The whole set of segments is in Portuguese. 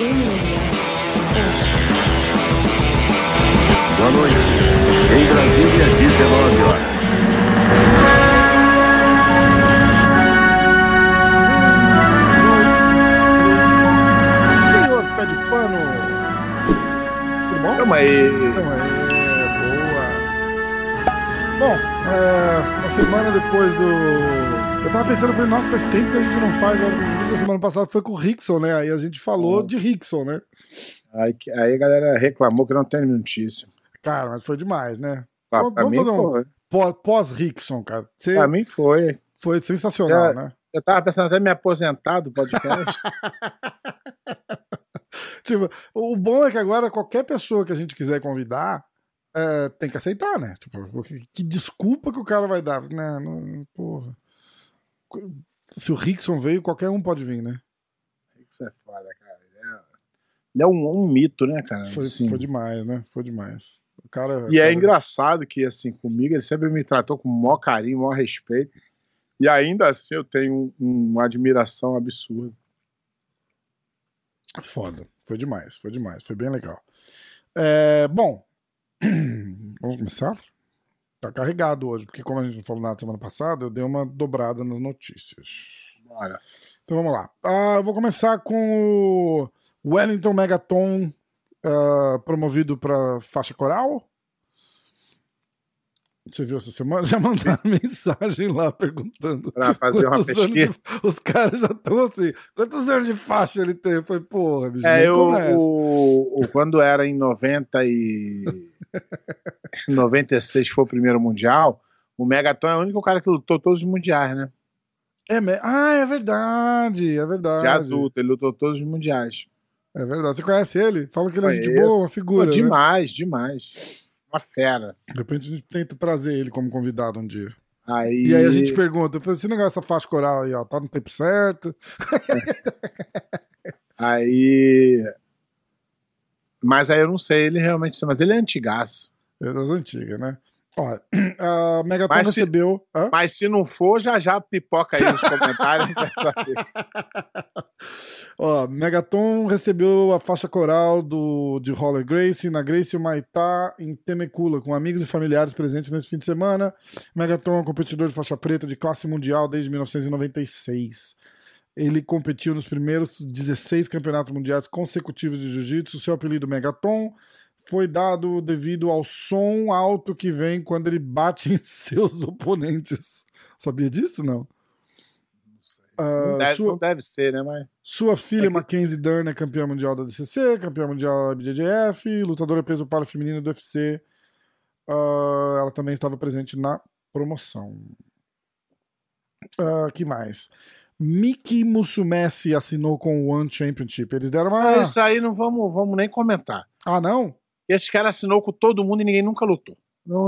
Boa noite. Em Brasília, 19 horas. Senhor Pé de Pano. Tudo bom? Calma aí. Então, é, boa. Bom, é, uma semana depois do. Eu tava pensando, eu falei, nossa, faz tempo que a gente não faz. A semana passada foi com o Rickson, né? Aí a gente falou de Rickson, né? Aí, aí a galera reclamou que não tem notícia. Cara, mas foi demais, né? Ah, pra vamos mim fazer foi. Pó- Pós-Rickson, cara. Você Pra mim foi. foi sensacional, É. né? Eu tava pensando até me aposentar do podcast. Tipo, o bom é que agora qualquer pessoa que a gente quiser convidar é, tem que aceitar, né? Tipo, que, que desculpa que o cara vai dar? Né? Não, porra. Se o Rickson veio, qualquer um pode vir, né? Isso é foda, cara. Ele é, ele é um, um mito, né, cara? Foi, Assim. foi demais, né? Foi demais. O cara. E é cara- engraçado que, assim, comigo ele sempre me tratou com o maior carinho, o maior respeito. E ainda assim eu tenho um- uma admiração absurda. Foda. Foi demais, foi demais. Foi bem legal. É, bom, vamos começar? Tá carregado hoje, porque como a gente não falou nada semana passada, eu dei uma dobrada nas notícias. Bora. Então vamos lá. Ah, eu vou começar com o Wellington Megaton ah, promovido para faixa coral. Você viu essa semana? Já mandaram mensagem lá perguntando. Pra fazer uma anos de- pesquisa. Os caras já estão assim. Quantos anos de faixa ele tem? Foi, porra, bicho. É, eu, o, o- quando era em 90 e 96 foi o primeiro mundial, o Megaton é o único cara que lutou todos os mundiais, né? É, ah, é verdade, é verdade. De adulto, ele lutou todos os mundiais. É verdade. Você conhece ele? Fala que ele é gente Conheço. boa, uma figura. Pô, né? demais, demais. Uma fera. De repente a gente tenta trazer ele como convidado um dia. Aí, E aí a gente pergunta, esse negócio dessa faixa coral aí, ó, tá no tempo certo? aí. Mas aí eu não sei, ele realmente. Mas ele é antigaço. É das antigas, né? Ó, a Megaton Mas se- recebeu. Hã? Mas se não for, já já pipoca aí nos comentários. a gente vai saber. Ó, Megaton recebeu a faixa coral do, de Roller Gracie na Gracie Maitá em Temecula, com amigos e familiares presentes nesse fim de semana. Megaton é um competidor de faixa preta de classe mundial desde 1996. Ele competiu nos primeiros 16 campeonatos mundiais consecutivos de jiu-jitsu. Seu apelido Megaton foi dado devido ao som alto que vem quando ele bate em seus oponentes. Sabia disso, não? Não deve, sua- não deve ser, né? Mas. sua filha, É que- Mackenzie Dern, é campeã mundial da DCC, campeã mundial da BJJF, lutadora peso para feminino do UFC. Ah, ela também estava presente na promoção. Ah, que mais? Miki Musumeci assinou com o One Championship. Eles deram uma. Ah, Isso aí não vamos, vamos nem comentar. Ah, não? Esse cara assinou com todo mundo e ninguém nunca lutou.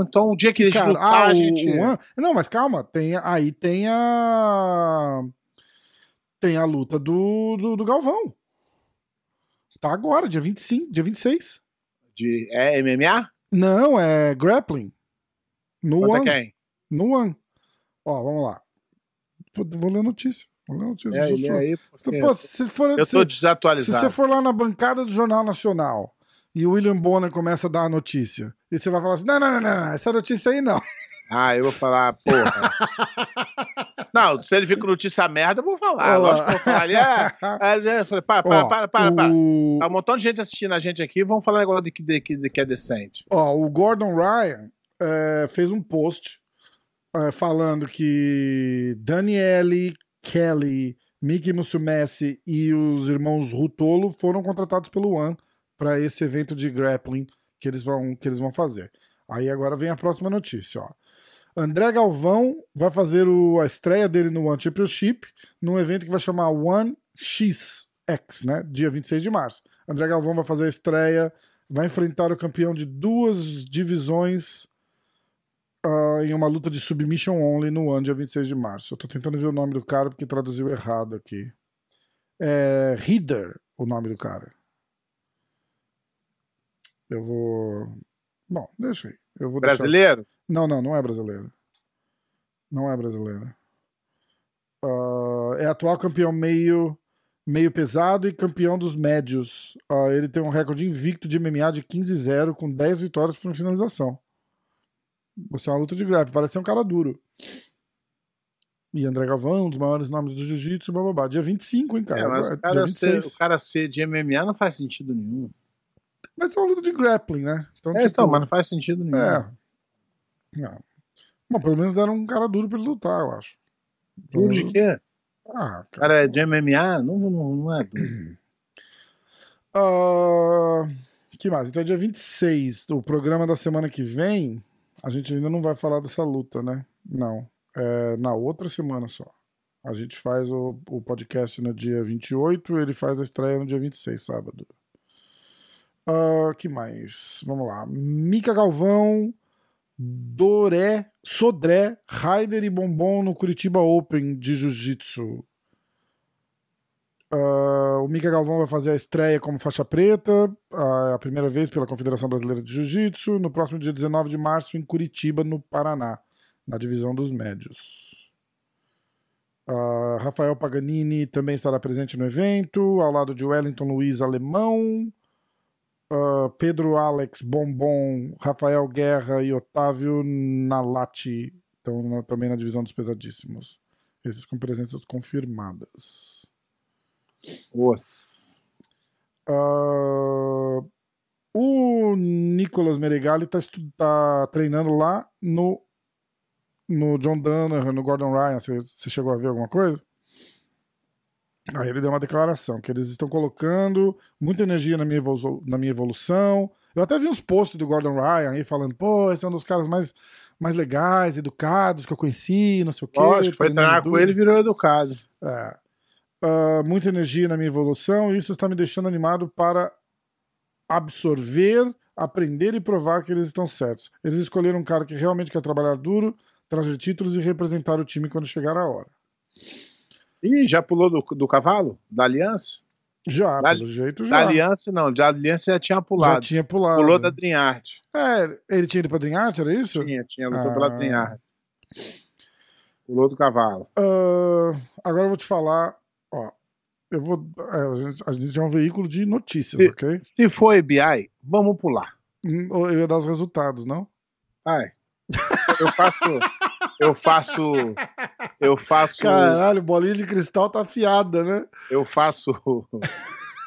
Então, o dia que eles Cara, lutar, ah, a gente. One- Não, mas calma. Tem, aí tem a. Tem a luta do, do, do Galvão. Tá agora, dia 25, dia 26. De, é MMA? Não, é grappling. No Conta One. quem? No One. Ó, vamos lá. Vou ler a notícia. É, Se ele aí. se- pô, se for, eu se- tô se desatualizado. você for lá na bancada do Jornal Nacional e o William Bonner começa a dar a notícia, e você vai falar assim: não, não, não, não, não, essa notícia aí não. Ah, eu vou falar, porra. não, se ele vir com notícia merda, eu vou falar. Olha lá. Lógico que eu vou falar ali. É, Mas é, eu falei, para, para, Ó, para, para, para. o- Tá um montão de gente assistindo a gente aqui, vamos falar um negócio de que, de, de que é decente. Ó, o Gordon Ryan é, fez um post é, falando que Daniele, Kelly, Mickey Musumeci e os irmãos Rutolo foram contratados pelo One para esse evento de grappling que eles vão que eles vão fazer. Aí agora vem a próxima notícia, ó. André Galvão vai fazer o- a estreia dele no One Championship num evento que vai chamar One XX, né? Dia 26 de março. André Galvão vai fazer a estreia vai enfrentar o campeão de duas divisões ah, em uma luta de submission only no ano, dia 26 de março. Eu tô tentando ver o nome do cara porque traduziu errado aqui. É Rieder, o nome do cara. Eu vou. Bom, deixa aí. Eu vou deixar- Brasileiro? Não, não, não é brasileiro. Não é brasileiro. Ah, é atual campeão meio meio pesado e campeão dos médios. Uh, ele tem um recorde invicto de MMA de 15-0 com 10 vitórias por finalização. Você é uma luta de grappling, parece ser um cara duro. E André Galvão, um dos maiores nomes do jiu-jitsu, bababá. Dia 25, hein, cara? É, mas o Dia cara, ser, 26. o cara ser de MMA não faz sentido nenhum. Mas é uma luta de grappling, né? Então, É, tipo, então, mas não faz sentido nenhum. É. Não. Bom, pelo menos deram um cara duro pra ele lutar, eu acho. Duro de quê? Ah, O cara. cara é de MMA? Não, não, não é duro. Ah, que mais? Então é dia 26. O programa da semana que vem, a gente ainda não vai falar dessa luta, né? Não. É na outra semana só. A gente faz o, o podcast no dia 28, ele faz a estreia no dia 26, sábado. Ah, que mais? Vamos lá. Mica Galvão, Doré, Sodré, Raider e Bombom no Curitiba Open de Jiu-Jitsu. Ah, o Mica Galvão vai fazer a estreia como faixa preta, a, a primeira vez pela Confederação Brasileira de Jiu-Jitsu, no próximo dia 19 de março, em Curitiba, no Paraná, na divisão dos médios. Ah, Rafael Paganini também estará presente no evento, ao lado de Wellington Luiz Alemão, ah, Pedro Alex Bombom, Rafael Guerra e Otávio Nalati estão também na divisão dos pesadíssimos. Esses com presenças confirmadas. Os. Ah, o Nicolas Meregali tá, estu- tá treinando lá no, no John Danaher, no Gordon Ryan. Você, chegou a ver alguma coisa? Aí ele deu uma declaração que eles estão colocando muita energia na minha, evolu- na minha evolução. Eu até vi uns posts do Gordon Ryan aí falando, pô, esse é um dos caras mais, mais legais, educados que eu conheci, não sei o quê. Lógico, foi treinar com duro." ele e virou educado. É. Ah, muita energia na minha evolução, e isso está me deixando animado para absorver, aprender e provar que eles estão certos. Eles escolheram um cara que realmente quer trabalhar duro, trazer títulos e representar o time quando chegar a hora. Ih, já pulou do, do cavalo? Da aliança? Já, Da- pelo jeito, Da já. aliança, não. Da aliança já tinha Já pulado. tinha pulado. Pulou da Dream Art. É, ele tinha ido pra Dream Art, era isso? Tinha, tinha, lutou Ah. pela Dream Art. Pulou do cavalo. Ah, agora eu vou te falar, eu vou, é, a, gente, a gente é um veículo de notícias, Se- ok? Se for EBI, vamos pular. Hum, Eu ia dar os resultados, não? Ai. Eu faço. Eu faço. Eu faço. Caralho, bolinha de cristal tá afiada, né? Eu faço.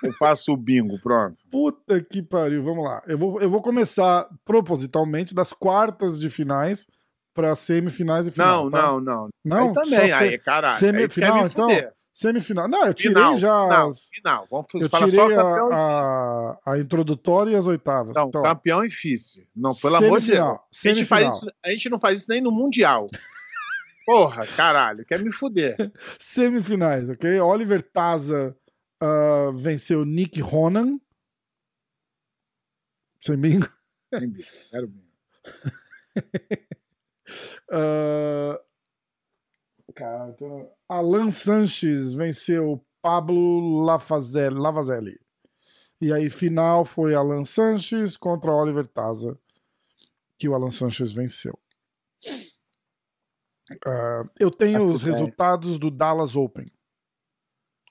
Eu faço o bingo, pronto. Puta que pariu, vamos lá. Eu vou, eu vou começar propositalmente das quartas de finais para semifinais e final. Não, tá? não, não. Não, Aí também, só aí, se- caralho. semifinal, aí então? fuder. Semifinal. Não, eu tirei Final, já. As- final. Vamos eu falar tirei só a, campeão a, a introdutória e as oitavas. Não, Então, campeão e vice. Não, pelo amor de Deus. semifinal, A gente, faz semifinal. isso, a gente não faz isso nem no Mundial. Porra, caralho, quer me fuder. Semifinais, ok? Oliver Taza ah, venceu Nick Ronan. Sem bingo. Tem bingo, Quero bingo. Ah, cara, então, Alan Sanches venceu Pablo Lavazelli. E aí, final foi Alan Sanches contra Oliver Taza, que o Alan Sanches venceu. Ah, eu tenho Essa os ideia. resultados do Dallas Open,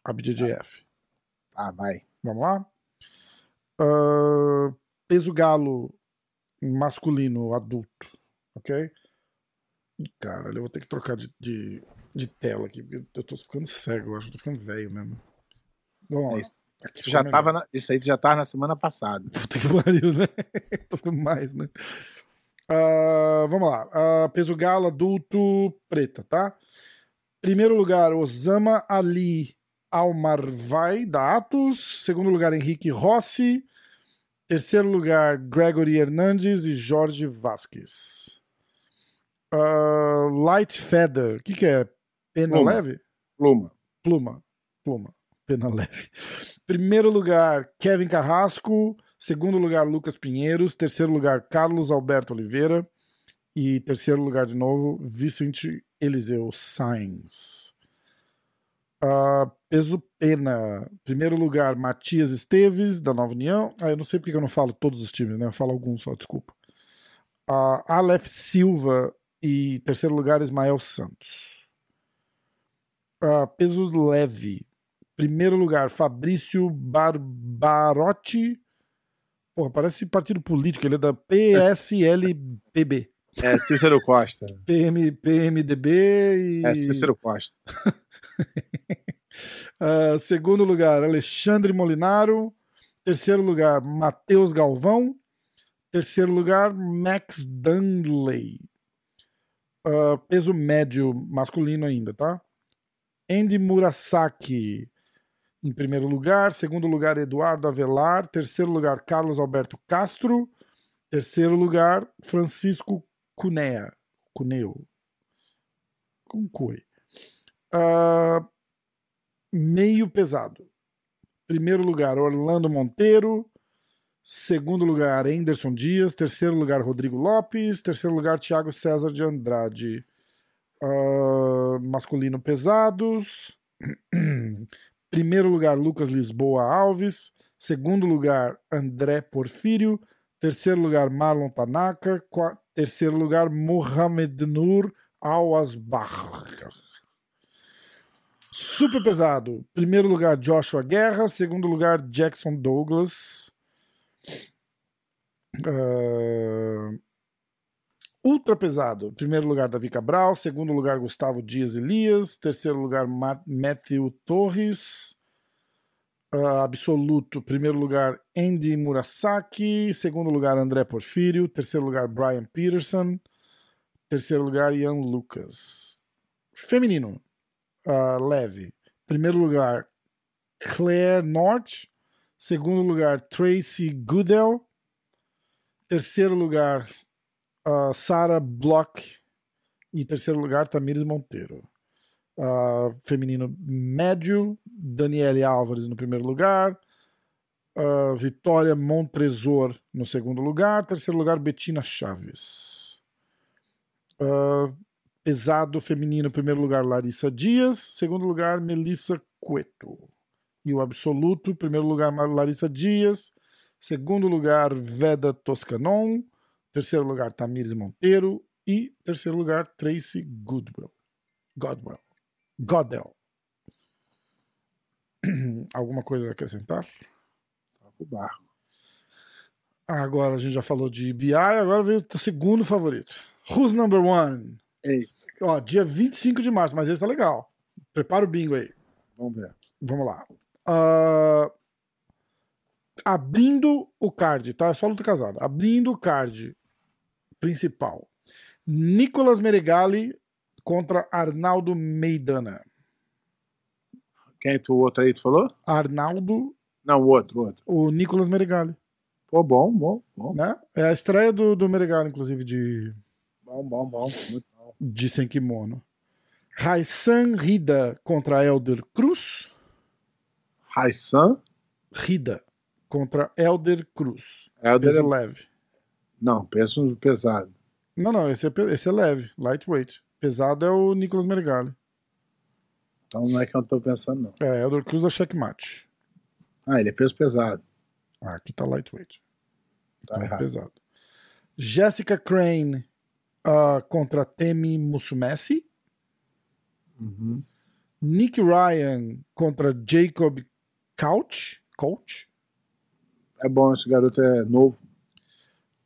a BJJF. Ah, vai. Vamos lá? Ah, peso galo masculino adulto, ok? Ih, cara, eu vou ter que trocar de, de, de tela aqui, porque eu tô ficando cego, eu acho que eu tô ficando velho mesmo. Vamos lá. Isso, já tava na- isso aí já tava na semana passada. Puta que pariu, né? tô ficando mais, né? Ah, vamos lá. Ah, peso galo adulto preta, tá? Primeiro lugar, Osama Ali Almarvai, da Atos. Segundo lugar, Henrique Rossi. Terceiro lugar, Gregory Hernandes e Jorge Vasquez. Ah, Light Feather, o que, que é? Pena Pluma. leve? Pluma. Pluma. Pluma. Pena leve. Primeiro lugar, Kevin Carrasco. Segundo lugar, Lucas Pinheiros. Terceiro lugar, Carlos Alberto Oliveira. E terceiro lugar, de novo, Vicente Eliseu Sainz. Ah, peso pena. Primeiro lugar, Matias Esteves, da Nova União. Ah, eu não sei porque que eu não falo todos os times, né? Eu falo alguns só, desculpa. Ah, Aleph Silva e terceiro lugar, Ismael Santos. Ah, peso leve. primeiro lugar, Fabrício Barbarotti. Porra, parece partido político, ele é da PSLPB. É Cícero Costa. PM, PMDB e. É Cícero Costa. Uh, segundo lugar, Alexandre Molinaro. Terceiro lugar, Matheus Galvão. Terceiro lugar, Max Dunley. Uh, peso médio masculino ainda, tá? Andy Murasaki em primeiro lugar. Segundo lugar, Eduardo Avelar. Terceiro lugar, Carlos Alberto Castro. Terceiro lugar, Francisco Cunea. Cuneo. Com cui. Uh, meio pesado. Primeiro lugar, Orlando Monteiro. Segundo lugar, Anderson Dias. Terceiro lugar, Rodrigo Lopes. Terceiro lugar, Thiago César de Andrade. Uh, masculino pesados. Primeiro lugar, Lucas Lisboa Alves. Segundo lugar, André Porfírio. Terceiro lugar, Marlon Tanaka. Qua terceiro lugar, Mohamed Nur Al-Asbach. Super pesado. Primeiro lugar, Joshua Guerra. Segundo lugar, Jackson Douglas. Uh... Ultra pesado. Primeiro lugar, Davi Cabral. Segundo lugar, Gustavo Dias Elias. Terceiro lugar, Matthew Torres. Uh, absoluto. Primeiro lugar, Andy Murasaki. Segundo lugar, André Porfírio. Terceiro lugar, Brian Peterson. Terceiro lugar, Ian Lucas. Feminino. Uh, leve. Primeiro lugar, Claire North. Segundo lugar, Tracy Goodell. Terceiro lugar, uh, Sarah Block. E terceiro lugar, Tamires Monteiro. Uh, feminino médio, Daniele Álvares no primeiro lugar. Uh, Vitória Montresor no segundo lugar. Terceiro lugar, Betina Chaves. Uh, pesado feminino, primeiro lugar, Larissa Dias. Segundo lugar, Melissa Cueto. E o absoluto, primeiro lugar, Larissa Dias. Segundo lugar, Veda Toscanon. Terceiro lugar, Tamires Monteiro. E terceiro lugar, Tracy Goodwell. Godwell. Godel. Alguma coisa a acrescentar? Tá o barco. Agora a gente já falou de BI, agora vem o segundo favorito. Who's number one? Ei. Ó, dia 25 de março, mas esse tá legal. Prepara o bingo aí. Vamos ver. Vamos lá. Uh, abrindo o card, tá? É só luta casada. Abrindo o card principal. Nicolas Meregali contra Arnaldo Meidana. Quem tu, o outro aí tu falou? Arnaldo. Não, o outro, o outro. O Nicolas Meregali. Pô, bom, bom, bom. Né? É a estreia do, do Meregali, inclusive, de. Bom, bom, bom. Muito bom. De sem kimono. Raissan Rida contra Elder Cruz. Raissan? Rida contra Elder Cruz. Elder peso é... leve. Não, peso pesado. Não, não, esse é, esse é leve, lightweight. Pesado é o Nicolas Meregali. Então não é que eu tô pensando, não. É, Elder Cruz da checkmate. Ah, ele é peso pesado. Ah, aqui tá lightweight. Tá Então é pesado. Jessica Crane uh, contra Temi Musumeci. Uhum. Nick Ryan contra Jacob Couch. Couch. É bom, esse garoto é novo.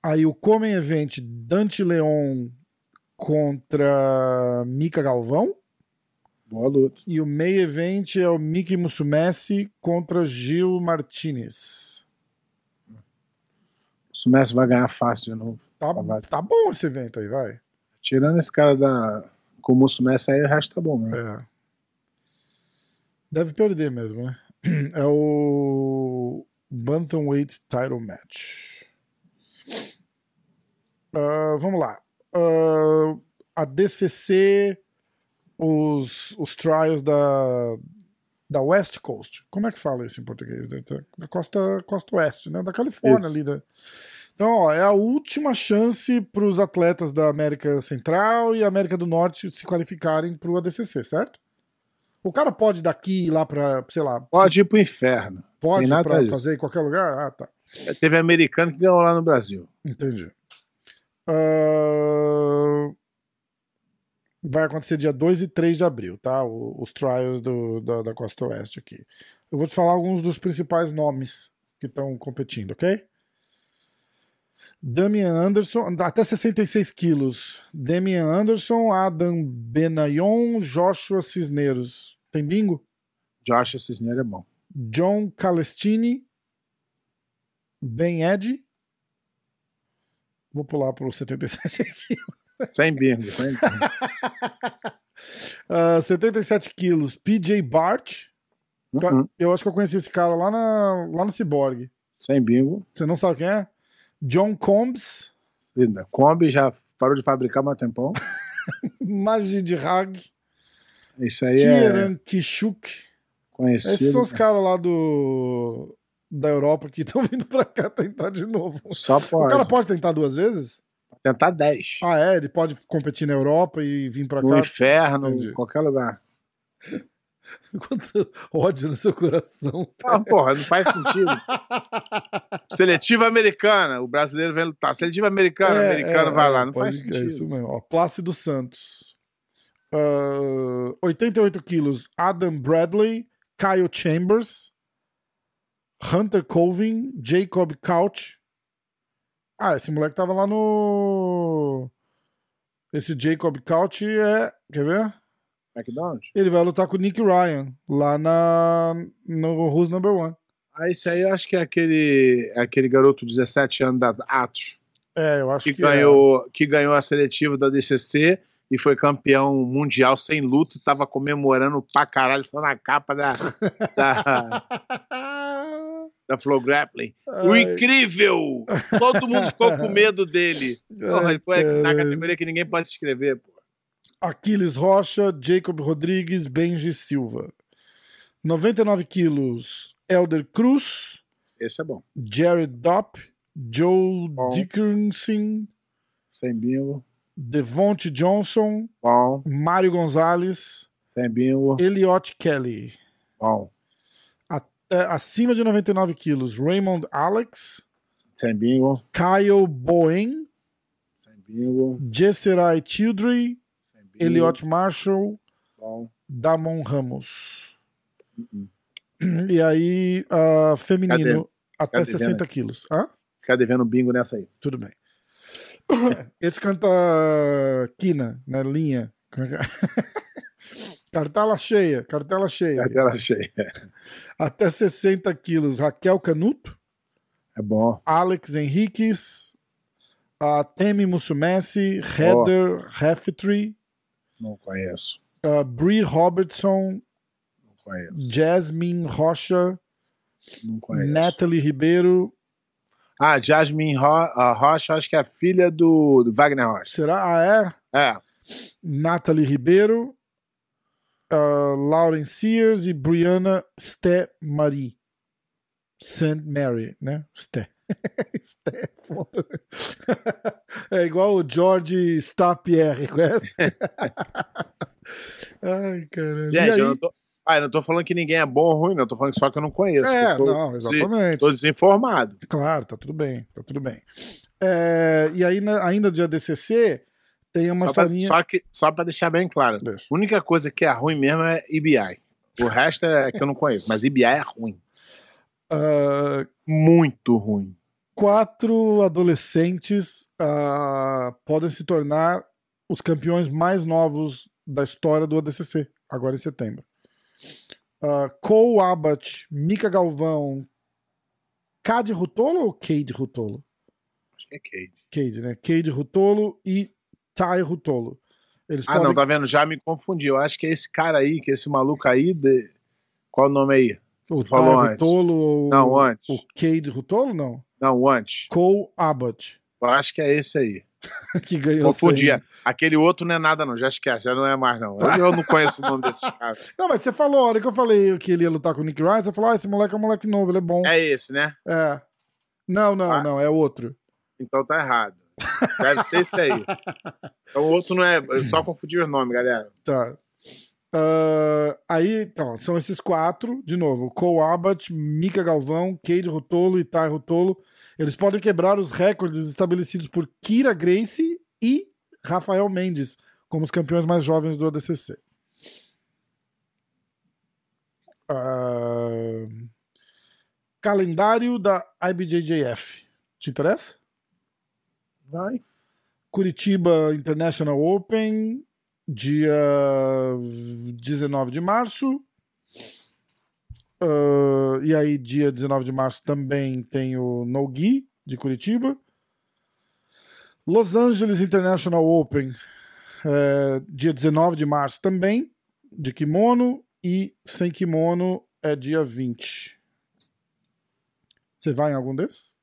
Aí o Comem Event Dante Leon contra Mika Galvão. Boa luta. E o Main Event é o Miki Musumeci contra Gil Martinez. O Sumessi vai ganhar fácil de novo. Tá, Tá, tá bom esse evento aí, vai. Tirando esse cara da. Com o Mussumessi aí, o resto tá bom, né? É. Deve perder mesmo, né? É o Bantamweight Title Match. Ah, vamos lá. Ah, a DCC, os, os trials da, da West Coast. Como é que fala isso em português? Da, costa, costa oeste, né? Da Califórnia ali. Da... Então, ó, é a última chance para os atletas da América Central e América do Norte se qualificarem para o ADCC, certo? O cara pode daqui ir lá para, sei lá, Pode ir pro inferno. pode para fazer em qualquer lugar? Ah, tá. Teve americano que ganhou lá no Brasil. Entendi. Ah, vai acontecer dia 2 e 3 de abril, tá? Os trials do, da, da Costa Oeste aqui. Eu vou te falar alguns dos principais nomes que estão competindo, ok? Damian Anderson, até 66 quilos. Damian Anderson, Adam Benayon, Joshua Cisneros. Tem bingo? Josh Cisneiro é bom. John Calestini, Ben Ed. Vou pular para o 77 aqui. Sem bingo, sem bingo. Ah, 77 quilos, PJ Bart. Uh-uh. Eu acho que eu conheci esse cara lá, na, lá no Cyborg. Sem bingo. Você não sabe quem é? John Combs, Linda. Kombi já parou de fabricar há um tempão. Majid Hag, Isso aí é Kieran Kishuk. conhecido. Esses são os caras lá do da Europa que estão vindo pra cá tentar de novo. Só O pode. cara pode tentar duas vezes? Tentar 10. Ah, é? Ele pode competir na Europa e vir pra no cá? inferno, Entendi. em qualquer lugar. Quanto ódio no seu coração. Ah, porra, não faz sentido. Seletiva americana, o brasileiro vem lutar. Seletiva americana, É, americano é, vai é, lá. Não pode- faz É sentido. isso mesmo. Ó, Plácido Santos. Ah, 88 quilos. Adam Bradley. Kyle Chambers. Hunter Colvin. Jacob Couch. Ah, esse moleque tava lá no. Esse Jacob Couch é. Quer ver? McDonald's? Ele vai lutar com o Nick Ryan. Lá na. No Who's Number One. Ah, isso aí eu acho que é aquele, é aquele garoto de 17 anos da Atos, É, eu acho que, que. é. ganhou, que ganhou a seletiva da DCC e foi campeão mundial sem luta e tava comemorando pra caralho só na capa da, da, da Flow Grappling. O Ai, incrível! Todo mundo ficou com medo dele. Porra, ai, ele foi na categoria que ninguém pode se inscrever. Pô. Aquiles Rocha, Jacob Rodrigues, Benji Silva. 99 quilos, Elder Cruz, Esse é bom. Jared Dopp, Joe Bom. Dickinson, Sem bingo. Devonte Johnson, Bom. Mário Gonzalez, Sem bingo. Eliot Kelly. Bom. É, acima de 99 quilos, Raymond Alex, Sem bingo. Kyle Bowen, Sem bingo. Jesserai Childry, Sem bingo. Eliot Marshall, Bom. Damon Ramos. Uh-uh. E aí, ah, feminino, até Cadê 60 quilos. Hã? Ficar devendo bingo nessa aí. Tudo bem. Esse canta quina, né? Linha. Cartela cheia, cartela cheia. Carteira cheia. Até 60 quilos, Raquel Canuto, É bom. Alex Henriques, a Temi Musumessi, Heather Heffetry, Não conheço. a Brie Robertson, Não conheço. Jasmine Rocha, Não conheço. Natalie Ribeiro. Ah, Jasmine Ro a Rocha, acho que é a filha do, do Wagner Rocha. Será? Ah, é? É. Nathalie Ribeiro, uh, Lauren Sears e Brianna Sté Marie. St. Mary, né? Sté. Sté é igual o George Stapierre, conhece? Ai, caramba. Gente, aí? eu não tô. Ah, eu não tô falando que ninguém é bom ou ruim, não. Tô falando só que eu não conheço. É, Eu tô, não, exatamente. tô desinformado. Claro, tá tudo bem, tá tudo bem. É, e aí, ainda de ADCC, tem uma Só pra, historinha... só, que, só pra deixar bem claro. Deixa. A única coisa que é ruim mesmo é IBI. O resto é que eu não conheço, mas IBI é ruim. Ah, Muito ruim. quatro adolescentes ah, podem se tornar os campeões mais novos da história do ADCC, agora em setembro. Uh, Cole Abbott, Mika Galvão, Cade Rutolo ou Cade Rutolo? Acho que é Cade. Cade, né? Cade Rutolo e Ty Rutolo. Eles Ah, podem... não, tá vendo? Já me confundi. Eu acho que é esse cara aí, que é esse maluco aí. De... Qual o nome aí? o falou antes. Rutolo ou Não, antes. o Cade Rutolo? Não. Não, antes. Cole Abbott, Eu acho que é esse aí. que ganhou Confundia. Aquele outro não é nada, não. Já esquece, já não é mais, não. Eu não conheço o nome desses caras. Não, mas você falou, a hora que eu falei que ele ia lutar com o Nick Ryan, você falou, ah, esse moleque é um moleque novo, ele é bom. É esse, né? É. Não, não, Ah. não, é outro. Então tá errado. Deve ser esse aí. Então o outro não é. Eu só confundi os nomes, galera. Tá. Ah, aí, então, são esses quatro, de novo, Cole Abbott, Mika Galvão, Cade Rutolo e Ty Rutolo. Eles podem quebrar os recordes estabelecidos por Kira Gracie e Rafael Mendes como os campeões mais jovens do ADCC. Ah, calendário da IBJJF. Te interessa? Vai. Curitiba International Open, dia 19 de março. Uh, e aí, dia 19 de março, também tem o Nogi, de Curitiba. Los Angeles International Open, é, dia 19 de março também, de kimono. E sem kimono é dia 20. Você vai em algum desses?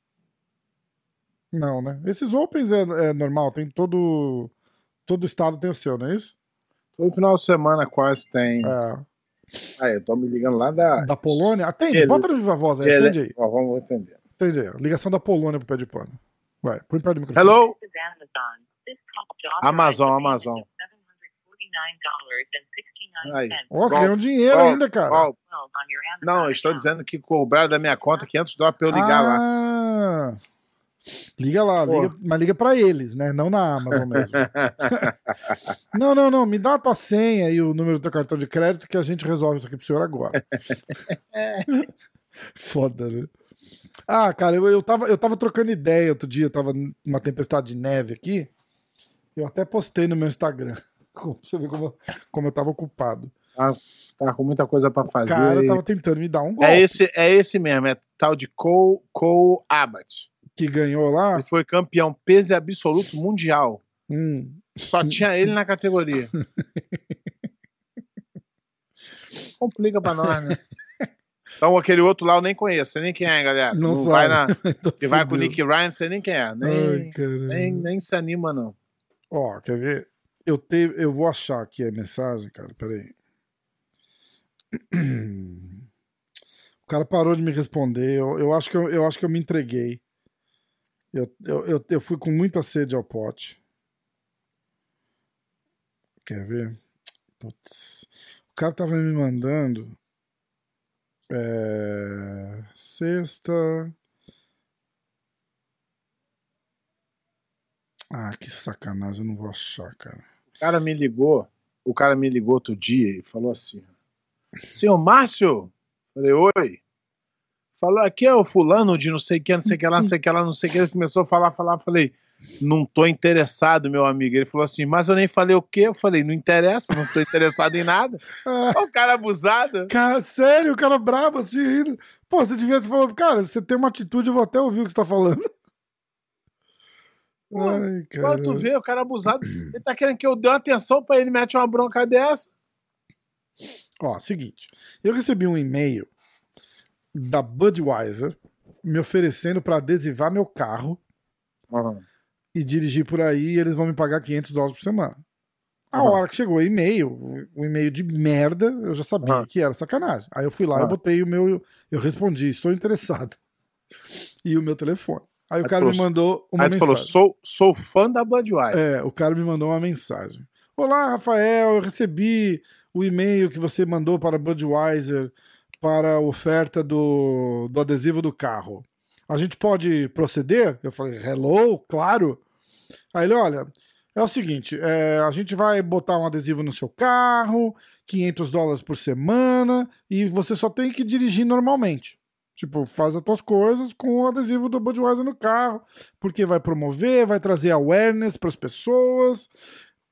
Não, né? Esses Opens é, é normal, tem todo. Todo estado tem o seu, não é isso? Todo final de semana quase tem. É. Aí, eu tô me ligando lá da. Da Polônia? Atende, Ele- bota no Viva Voz aí, Ele- atende aí. Ó, vamos entender. Atende aí. Ligação da Polônia pro pé de pano. Vai, põe perto do microfone. Hello? Amazon. Amazon, Aí. $749.69 Nossa, Qual- ganhou dinheiro qual- ainda, cara. qual- Não, eu estou dizendo que cobraram da minha conta 500 dólares pra eu ligar lá. Ah, Liga lá, liga, mas liga pra eles, né? Não na Amazon mesmo. não, não, não. Me dá a tua senha e o número do teu cartão de crédito que a gente resolve isso aqui pro senhor agora. Foda, né? Ah, cara, eu, eu, tava, eu tava trocando ideia outro dia, tava numa tempestade de neve aqui. Eu até postei no meu Instagram. Você ver como, como eu tava ocupado. Tá com muita coisa pra fazer. Cara, eu tava tentando me dar um golpe. É esse, é esse mesmo, é tal de Cole, Cole Abbott. Que ganhou lá. Ele foi campeão peso absoluto mundial. Hum, Só tinha ele na categoria. Complica pra nós, né? Então aquele outro lá eu nem conheço, sei nem quem é, galera. Não Não vai na, que vai com o. Nick Ryan, sei nem quem é. Ai, Nem, caramba. nem, nem se anima, não. Ó, quer ver? Eu, te, eu vou achar aqui a mensagem, cara. Peraí. O cara parou de me responder. Eu, eu, acho, que eu, eu acho que eu me entreguei. Eu, eu, eu, eu fui com muita sede ao pote. Quer ver? Putz. O cara tava me mandando. É, sexta. Ah, que sacanagem, eu não vou achar, cara. O cara me ligou, o cara me ligou outro dia e falou assim: Senhor Márcio? Falei, oi. Falou, aqui é o fulano de não sei o que, não sei o que lá, não sei o que lá, não sei o que. Ele começou a falar, falar, falei, não tô interessado, meu amigo. Ele falou assim, mas eu nem falei o quê? Eu falei, não interessa, não tô interessado em nada. Olha o cara abusado. cara, sério, o cara brabo assim ainda. Pô, você devia ter falado, cara, você tem uma atitude, eu vou até ouvir o que você tá falando. Pô, Ai, cara. Agora tu vê, o cara abusado. Ele tá querendo que eu dê uma atenção pra ele, mete uma bronca dessa. Ó, seguinte. Eu recebi um e-mail da Budweiser me oferecendo pra adesivar meu carro e dirigir por aí e eles vão me pagar 500 dólares por semana. A Uhum. hora que chegou o e-mail, o e-mail de merda, eu já sabia Uhum. que era sacanagem. Aí eu fui lá e Uhum. botei o meu. Eu respondi, estou interessado. E o meu telefone. Aí o Aí cara me falou- mandou uma Aí mensagem. falou, sou, sou fã da Budweiser. É, o cara me mandou uma mensagem. Olá, Rafael, eu recebi o e-mail que você mandou para a Budweiser para a oferta do, do adesivo do carro. A gente pode proceder? Eu falei, hello, claro. Aí ele, olha, é o seguinte, é, a gente vai botar um adesivo no seu carro, 500 dólares por semana, e você só tem que dirigir normalmente. Tipo, faz as tuas coisas com o adesivo do Budweiser no carro, porque vai promover, vai trazer awareness para as pessoas.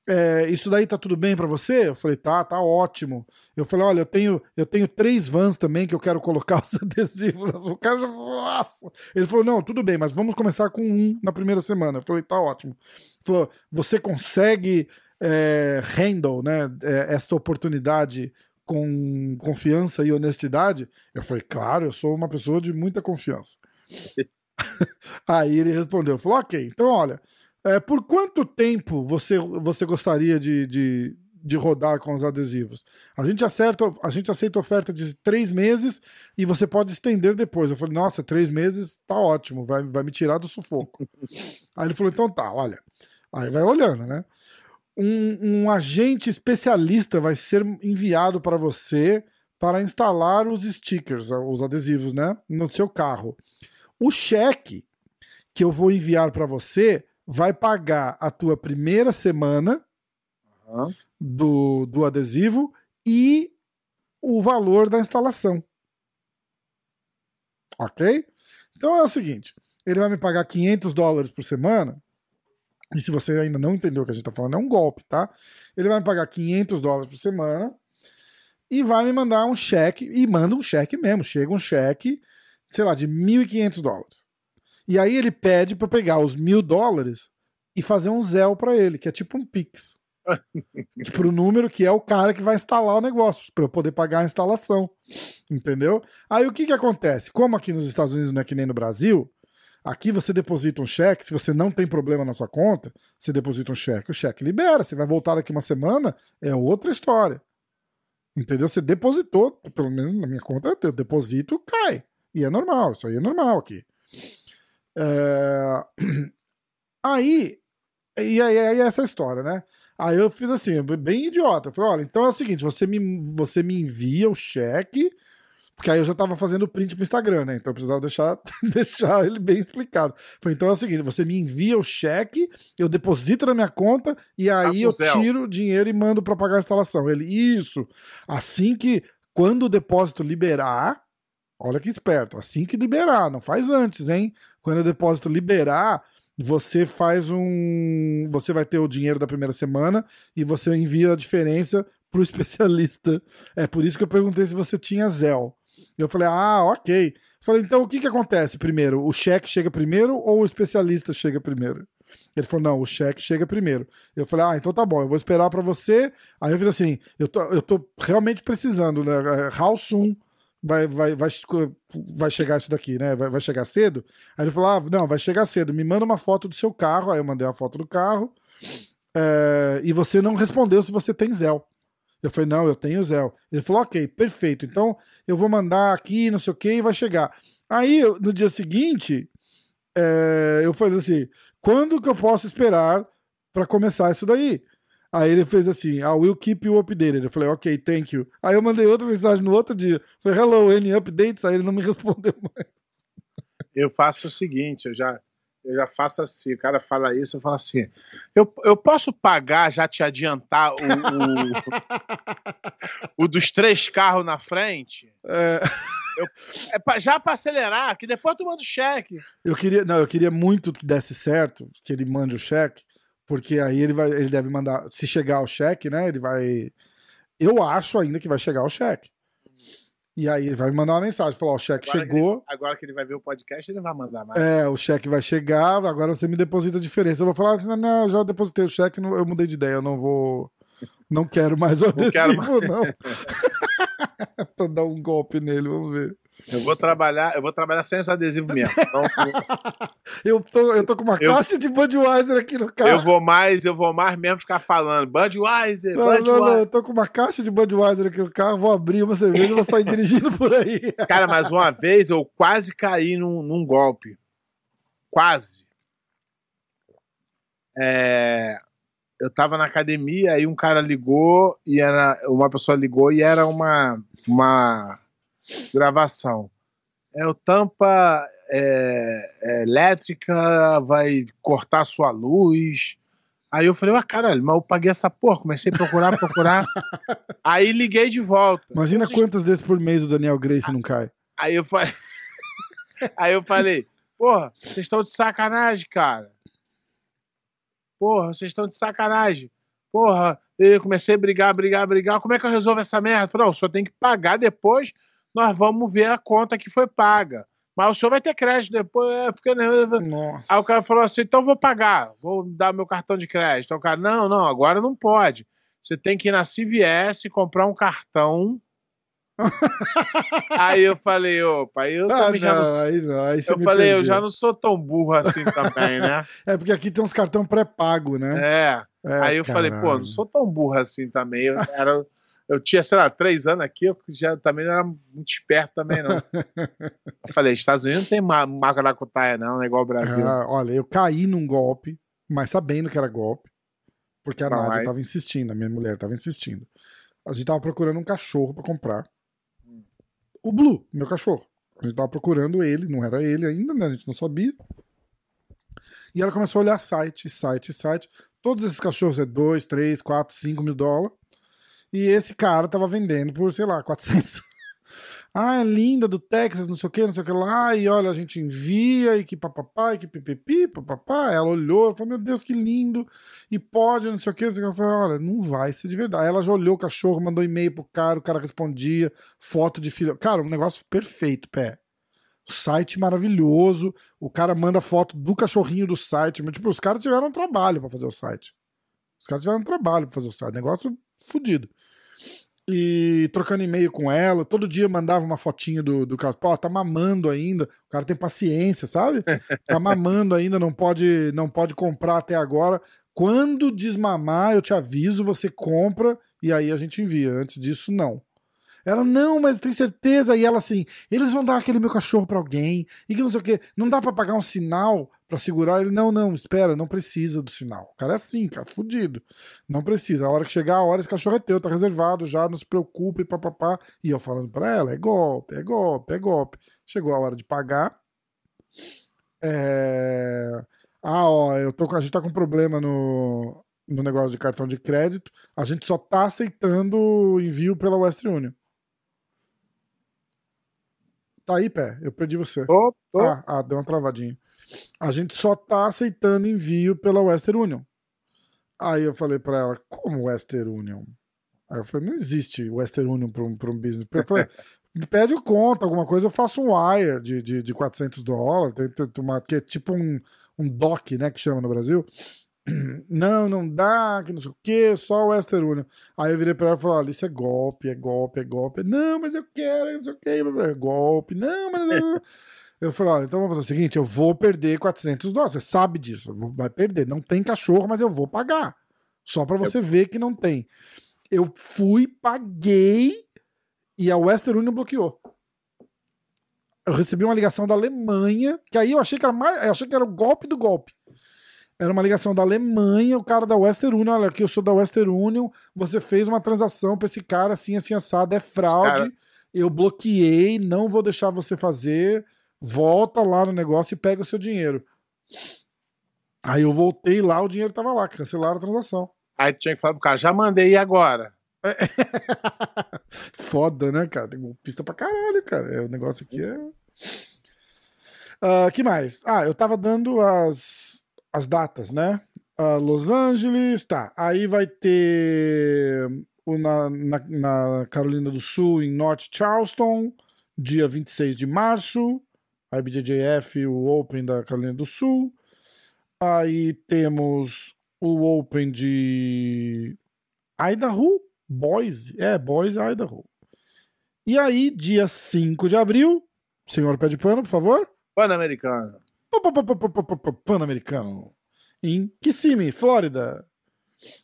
É, isso daí tá tudo bem para você? Eu falei, tá, tá ótimo. Eu falei, olha, eu tenho, eu tenho três vans também que eu quero colocar os adesivos. O cara já falou, nossa. Ele falou, não, tudo bem, mas vamos começar com um na primeira semana. Eu falei, tá ótimo. Ele falou, você consegue é, handle, né, é, esta oportunidade com confiança e honestidade? Eu falei, claro, eu sou uma pessoa de muita confiança. Aí ele respondeu, falou, ok, então olha, é, por quanto tempo você, você gostaria de, de, de rodar com os adesivos? A gente, acerta, a gente aceita oferta de três meses e você pode estender depois. Eu falei, nossa, três meses tá ótimo, vai, vai me tirar do sufoco. Aí ele falou, então tá, olha. Aí vai olhando, né? Um, um agente especialista vai ser enviado para você para instalar os stickers, os adesivos, né? No seu carro. O cheque que eu vou enviar para você vai pagar a tua primeira semana Aham. do, do adesivo e o valor da instalação. Ok? Então é o seguinte: ele vai me pagar 500 dólares por semana. E se você ainda não entendeu o que a gente tá falando, é um golpe, tá? Ele vai me pagar 500 dólares por semana e vai me mandar um cheque, e manda um cheque mesmo. Chega um cheque, sei lá, de 1.500 dólares. E aí ele pede pra eu pegar os mil dólares e fazer um Zelle pra ele, que é tipo um Pix. pro número que é o cara que vai instalar o negócio, pra eu poder pagar a instalação. Entendeu? Aí o que que acontece? Como aqui nos Estados Unidos não é que nem no Brasil, aqui você deposita um cheque, se você não tem problema na sua conta, você deposita um cheque, o cheque libera, você vai voltar daqui uma semana, é outra história. Entendeu? Você depositou, pelo menos na minha conta, eu deposito, cai. E é normal, isso aí é normal aqui. É, Aí, e aí, aí é essa história, né? Aí eu fiz assim, bem idiota. Eu Falei, olha, então é o seguinte, você me, você me envia o cheque, porque aí eu já tava fazendo o print pro Instagram, né? Então eu precisava deixar, deixar ele bem explicado. Falei, então é o seguinte, você me envia o cheque, eu deposito na minha conta, e aí com eu tiro o dinheiro e mando pra pagar a instalação. Ele, isso, assim que, quando o depósito liberar, olha que esperto, assim que liberar, não faz antes, hein? Quando o depósito liberar, você faz um. Você vai ter o dinheiro da primeira semana e você envia a diferença pro especialista. É por isso que eu perguntei se você tinha Zell. Eu falei, ah, ok. Falei, então o que que acontece primeiro? O cheque chega primeiro ou o especialista chega primeiro? Ele falou, não, o cheque chega primeiro. Eu falei, ah, então tá bom, eu vou esperar pra você. Aí eu fiz assim, eu tô, eu tô realmente precisando, né? How soon vai, vai, vai, vai chegar isso daqui, né? Vai, vai chegar cedo? Aí ele falou: ah, não, vai chegar cedo. Me manda uma foto do seu carro. Aí eu mandei uma foto do carro. É, e você não respondeu se você tem Zell. Eu falei, não, eu tenho Zell. Ele falou, ok, perfeito. Então eu vou mandar aqui, não sei o que, e vai chegar. Aí, no dia seguinte, é, eu falei assim: quando que eu posso esperar para começar isso daí? Aí ele fez assim, I will keep you updated. Eu falei, ok, thank you. Aí eu mandei outra mensagem no outro dia. Falei, hello, any updates? Aí ele não me respondeu mais. Eu faço o seguinte, eu já, eu já faço assim, o cara fala isso, eu falo assim, eu, eu posso pagar, já te adiantar o, o, o dos três carros na frente? É, É pra- já pra acelerar, que depois tu manda o cheque. eu queria, não, eu queria muito que desse certo, que ele mande o cheque, porque aí ele vai, ele deve mandar, se chegar o cheque, né? Ele vai, eu acho ainda que vai chegar o cheque. E aí ele vai me mandar uma mensagem, falar, ó, o cheque Agora chegou, Agora que ele vai ver o podcast, ele vai mandar mais. É, o cheque vai chegar, agora você me deposita a diferença. Eu vou falar assim, não, não, eu já depositei o cheque, não- eu mudei de ideia, eu não vou. Não quero mais o adesivo, quero não. pra dar um golpe nele, vamos ver. Eu vou trabalhar, eu vou trabalhar sem esse adesivo mesmo. Então, Eu tô, eu tô com uma Eu- caixa de Budweiser aqui no carro. eu vou mais, eu vou mais mesmo ficar falando. Budweiser, Não, não, não, Budweiser. eu tô com uma caixa de Budweiser aqui no carro, vou abrir uma cerveja e vou sair dirigindo por aí. Cara, mas uma vez eu quase caí num, num golpe. Quase. É, eu tava na academia, aí um cara ligou e era. Uma pessoa ligou e era uma, uma gravação. É o tampa é, é, elétrica vai cortar sua luz. Aí eu falei, ué, caralho, mas eu paguei essa porra. Comecei a procurar, procurar. aí liguei de volta. Imagina Vocês- quantas vezes por mês o Daniel Grace não cai. Aí eu falei. Aí eu falei, porra, vocês estão de sacanagem, cara. Porra, vocês estão de sacanagem. Porra, eu comecei a brigar, brigar, brigar. Como é que eu resolvo essa merda? Falei, não, senhor tem que pagar depois, nós vamos ver a conta que foi paga. Mas o senhor vai ter crédito depois. é, fica nervoso. Nossa. Aí o cara falou assim: então eu vou pagar, vou dar meu cartão de crédito. Então o cara, não, não, agora não pode. Você tem que ir na CVS e comprar um cartão. aí eu falei, opa, aí eu Ah, também já não não, sou. aí não, aí Eu falei, eu já não sou tão burro assim também, né? É porque aqui tem uns cartão pré-pago, né? É. É, aí eu falei, pô, caralho. não sou tão burro assim também. Eu, era, eu tinha, sei lá, três anos aqui, eu já também não era muito esperto também, não. Eu falei, Estados Unidos não tem ma- marca da cutaia, não, não é igual ao Brasil. Ah, olha, eu caí num golpe, mas sabendo que era golpe, porque a Não, Nádia aí- tava insistindo, a minha mulher tava insistindo. A gente tava procurando um cachorro pra comprar. O Blue, meu cachorro. A gente tava procurando ele, não era ele ainda, né? A gente não sabia. E ela começou a olhar site, site, site. Todos esses cachorros é 2, 3, 4, 5 mil dólares. E esse cara tava vendendo por, sei lá, 400. ah, é linda, do Texas, não sei o que, não sei o que lá. E olha, a gente envia, e que papapá, e que pipipi, papapá. Ela olhou, falou, meu Deus, que lindo. E pode, não sei o que. Eu falei, olha, não vai ser de verdade. Ela já olhou o cachorro, mandou e-mail pro cara, o cara respondia, foto de filho. Cara, um negócio perfeito, pé. Site maravilhoso. O cara manda foto do cachorrinho do site. Mas, tipo, os caras tiveram um trabalho pra fazer o site. Os caras tiveram um trabalho pra fazer o site. Negócio fudido. E trocando e-mail com ela, todo dia mandava uma fotinha do, do caso. Pô, tá mamando ainda. O cara tem paciência, sabe? Tá mamando ainda, não pode, não pode comprar até agora. Quando desmamar, eu te aviso, você compra e aí a gente envia. Antes disso, não. Ela, não, mas tem certeza. E ela assim, eles vão dar aquele meu cachorro pra alguém, e que não sei o quê. Não dá pra pagar um sinal pra segurar? Ele, não, não, espera, não precisa do sinal. O cara é assim, cara, fudido. Não precisa. A hora que chegar a hora, esse cachorro é teu, tá reservado já, não se preocupe, papapá. E eu falando pra ela, é golpe, é golpe, é golpe. Chegou a hora de pagar. É... Ah, ó, eu tô, a gente tá com problema no, no negócio de cartão de crédito. A gente só tá aceitando envio pela Western Union. Tá aí, pé. Eu perdi você. Tô, tô. Ah, ah, deu uma travadinha. A gente só tá aceitando envio pela Western Union. Aí eu falei pra ela, como Western Union? Aí eu falei, não existe Western Union pra um, pra um business. Eu falei, me pede conta, alguma coisa, eu faço um wire de, de, de 400 dólares, que é tipo um, um DOC, né, que chama no Brasil. Não, não dá, que não sei o que, só o Western Union. Aí eu virei pra ela e falei, olha, isso é golpe, é golpe, é golpe. Não, mas eu quero, não sei o que, é golpe. Não, mas... Eu falei, olha, então vamos fazer o seguinte, eu vou perder 400 dólares, você sabe disso, vai perder. Não tem cachorro, mas eu vou pagar. Só pra você ver que não tem. Eu fui, paguei e a Western Union bloqueou. Eu recebi uma ligação da Alemanha, que aí eu achei que era mais, eu achei que era o golpe do golpe. Era uma ligação da Alemanha, o cara da Western Union, olha aqui, eu sou da Western Union, você fez uma transação pra esse cara assim, assim, assado, é fraude, cara- eu bloqueei, não vou deixar você fazer, volta lá no negócio e pega o seu dinheiro. Aí eu voltei lá, o dinheiro tava lá, cancelaram a transação. Aí tu tinha que falar pro cara, já mandei e agora? Foda, né, cara? Tem golpista pra caralho, cara. É, o negócio aqui é. Ah, que mais? Ah, eu tava dando as, as datas, né? Ah, Los Angeles, tá. Aí vai ter o na, na, na Carolina do Sul, em North Charleston, dia 26 de março. A IBJJF, o Open da Carolina do Sul. Aí temos o Open de Idaho, Boise. É, Boise, Idaho. E aí, dia 5 de abril, senhor pé de pano, por favor. Pan-Americano. Pan-Americano. Em Kissimmee, Flórida.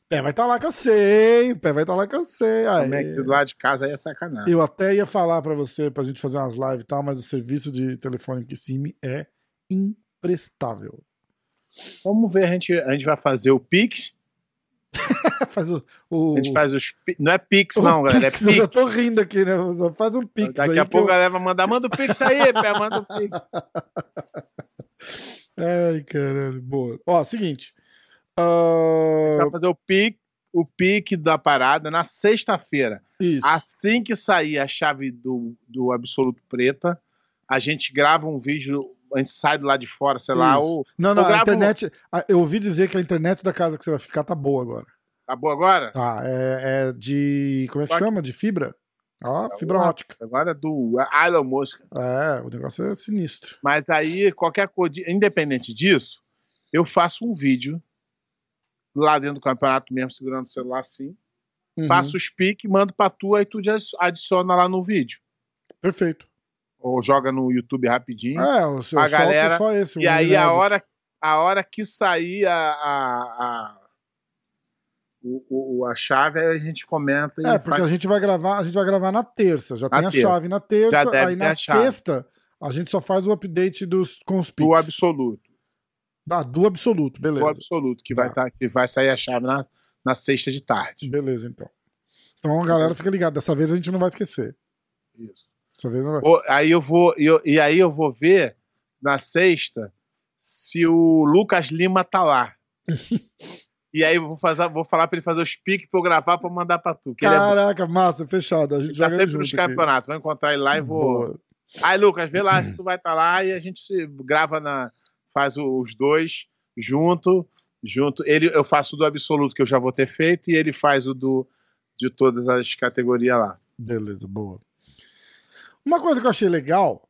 Pé vai estar lá que eu sei. Pé vai estar lá que eu sei. Como é que do lado de casa aí é sacanagem. Eu até ia falar pra você, pra gente fazer umas lives e tal, mas o serviço de telefone em Kissimmee é imprestável. Vamos ver, a gente, a gente vai fazer o Pix. faz o. o A gente faz os. Não é Pix, não, galera. É Pix, Eu já Pix. tô rindo aqui, né? Faz um Pix Daqui aí. a pouco eu- a galera vai mandar. Manda o Pix aí, pé, manda o Pix. Ai, caralho, boa. Ó, seguinte. Ah, Vai fazer o pique, o pique da parada na sexta-feira. isso. Assim que sair a chave do, do Absoluto Preta, a gente grava um vídeo, a gente sai do lado de fora, sei lá, Isso. o. Não, não, eu a internet. Eu ouvi dizer que a internet da casa que você vai ficar tá boa agora. Acabou agora? Tá, é, é de. Como é que Pode- chama? De fibra? Ó, fibra Agora- ótica. Agora é do Elon Musk. É, o negócio é sinistro. Mas aí, qualquer coisa, independente disso, eu faço um vídeo lá dentro do campeonato mesmo, segurando o celular assim. Uhum, Faço os piques, mando pra tu, aí tu já adiciona lá no vídeo. Perfeito. Ou joga no YouTube rapidinho. É, o seu A é galera- só esse. E o aí, a hora, a hora que sair a, a, a, o, o- a chave, aí a gente comenta e É, porque faz- a gente vai gravar, a gente vai gravar na terça. Já Na tem a terça. chave na terça, aí na a sexta a gente só faz o update dos com os do absoluto. Ah, do absoluto, beleza. Do absoluto, que vai, Tá. tá, que vai sair a chave na, na sexta de tarde. Beleza, então. Então a galera fica ligada. Dessa vez a gente não vai esquecer. Isso. Dessa vez não vai. Ou- aí eu vou, eu- e aí eu vou ver na sexta se o Lucas Lima tá lá. e aí eu vou, fazer, vou falar pra ele fazer os piques pra eu gravar pra mandar pra tu. É. Caraca, massa, fechado. A gente Ele tá sempre nos campeonatos. Vou encontrar ele lá e vou. Boa. Aí, Lucas, vê lá se tu vai estar lá e a gente grava na. Faz os dois junto. Junto. Ele, eu faço o do absoluto que eu já vou ter feito, e ele faz o do de todas as categorias lá. Beleza, boa. Uma coisa que eu achei legal,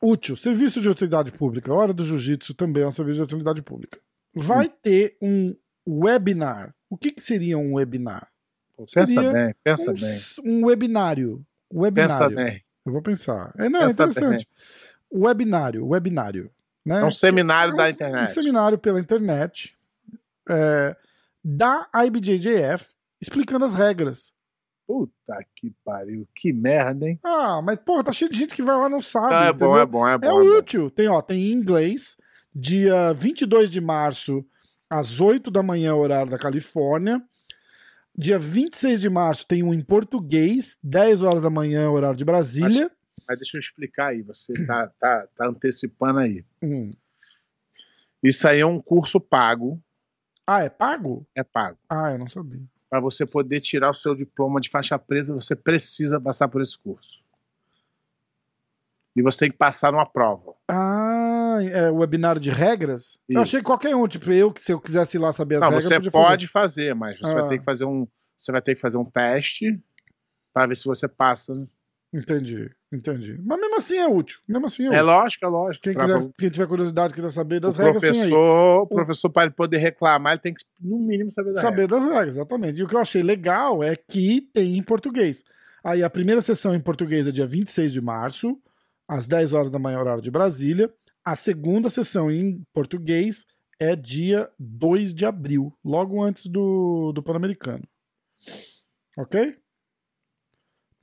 útil, serviço de utilidade pública. A Hora do Jiu-Jitsu também é um serviço de utilidade pública. Vai ter um webinar. O que, que seria um webinar? Pô, pensa Seria bem, pensa um, bem. um webinário. Pensa Webinário. bem. Eu vou pensar. É, não, é Pensa interessante. Webinário, webinário. Né? É um seminário É um- da internet. Um seminário pela internet é, da IBJJF explicando as regras. Puta que pariu, que merda, hein? Ah, mas porra, tá cheio de gente que vai lá e não sabe. Não, é bom, é bom, é bom. É é bom. útil. Tem, ó, tem em inglês, dia 22 de março, às 8 da manhã, horário da Califórnia. Dia 26 de março tem um em português, 10 horas da manhã, horário de Brasília. Mas deixa eu explicar aí, você tá, tá, tá antecipando aí. Hum. Isso aí é um curso pago, Ah, é pago? é pago. Ah, eu não sabia. Para você poder tirar o seu diploma de faixa preta, você precisa passar por esse curso. E você tem que passar numa prova. Ah, é o webinário de regras? Eu Isso. achei que qualquer um, tipo, eu que se eu quisesse ir lá saber as Não, regras, você podia fazer. pode fazer. mas você Ah. vai ter que fazer um, você vai ter que fazer um teste para ver se você passa. né? Entendi, entendi. Mas mesmo assim é útil. Mesmo assim é É útil. lógico, é lógico. Quem, Pra- quiser, quem tiver curiosidade, quiser saber o das regras, tem aí. professor, o professor para ele poder reclamar, ele tem que no mínimo saber da regra. Saber das regras, exatamente. E o que eu achei legal é que tem em português. Aí a primeira sessão em português é dia 26 de março, às 10 horas da manhã, horário de Brasília. A segunda sessão em português é dia 2 de abril, logo antes do, do Pan-Americano. Ok?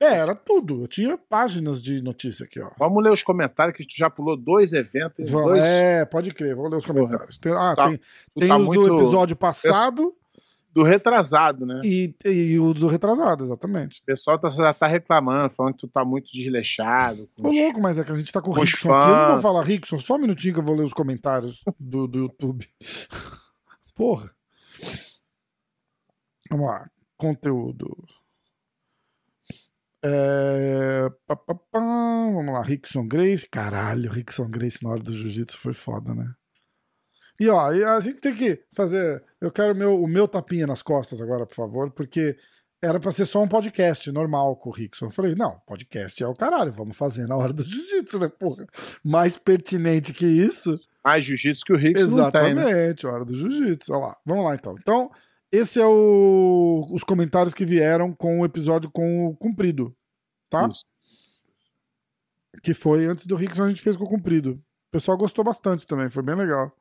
É, era tudo. Eu tinha páginas de notícia aqui, ó. Vamos ler os comentários que tu já pulou dois eventos, Vamos, dois. É, pode crer, vamos ler os comentários. Tem, ah, Tá- tem, tem tá os muito do episódio passado do retrasado, né? e, e o do retrasado, exatamente. O pessoal tá, já tá reclamando, falando que tu tá muito desleixado. com Ô, os- louco, mas é que a gente tá com o Rickson aqui. Eu não vou fãs. falar Rickson, só um minutinho que eu vou ler os comentários do, do YouTube. Porra. Vamos lá. Conteúdo. É... pá, pá, pá. Vamos lá, Rickson Grace. Caralho, Rickson Grace na hora do jiu-jitsu foi foda, né? E ó, a gente tem que fazer. Eu quero o meu, o meu tapinha nas costas agora, por favor, porque era pra ser só um podcast normal com o Rickson. Eu falei, não, podcast é o caralho, vamos fazer na hora do jiu-jitsu, né, porra? Mais pertinente que isso. Mais jiu-jitsu que o Rickson não tem, né? Exatamente, hora do jiu-jitsu. Olha lá, vamos lá então. Então, esse é o, os comentários que vieram com o episódio com o Cumprido, tá? Isso. Que foi antes do Rickson a gente fez com o Cumprido. O pessoal gostou bastante também, foi bem legal.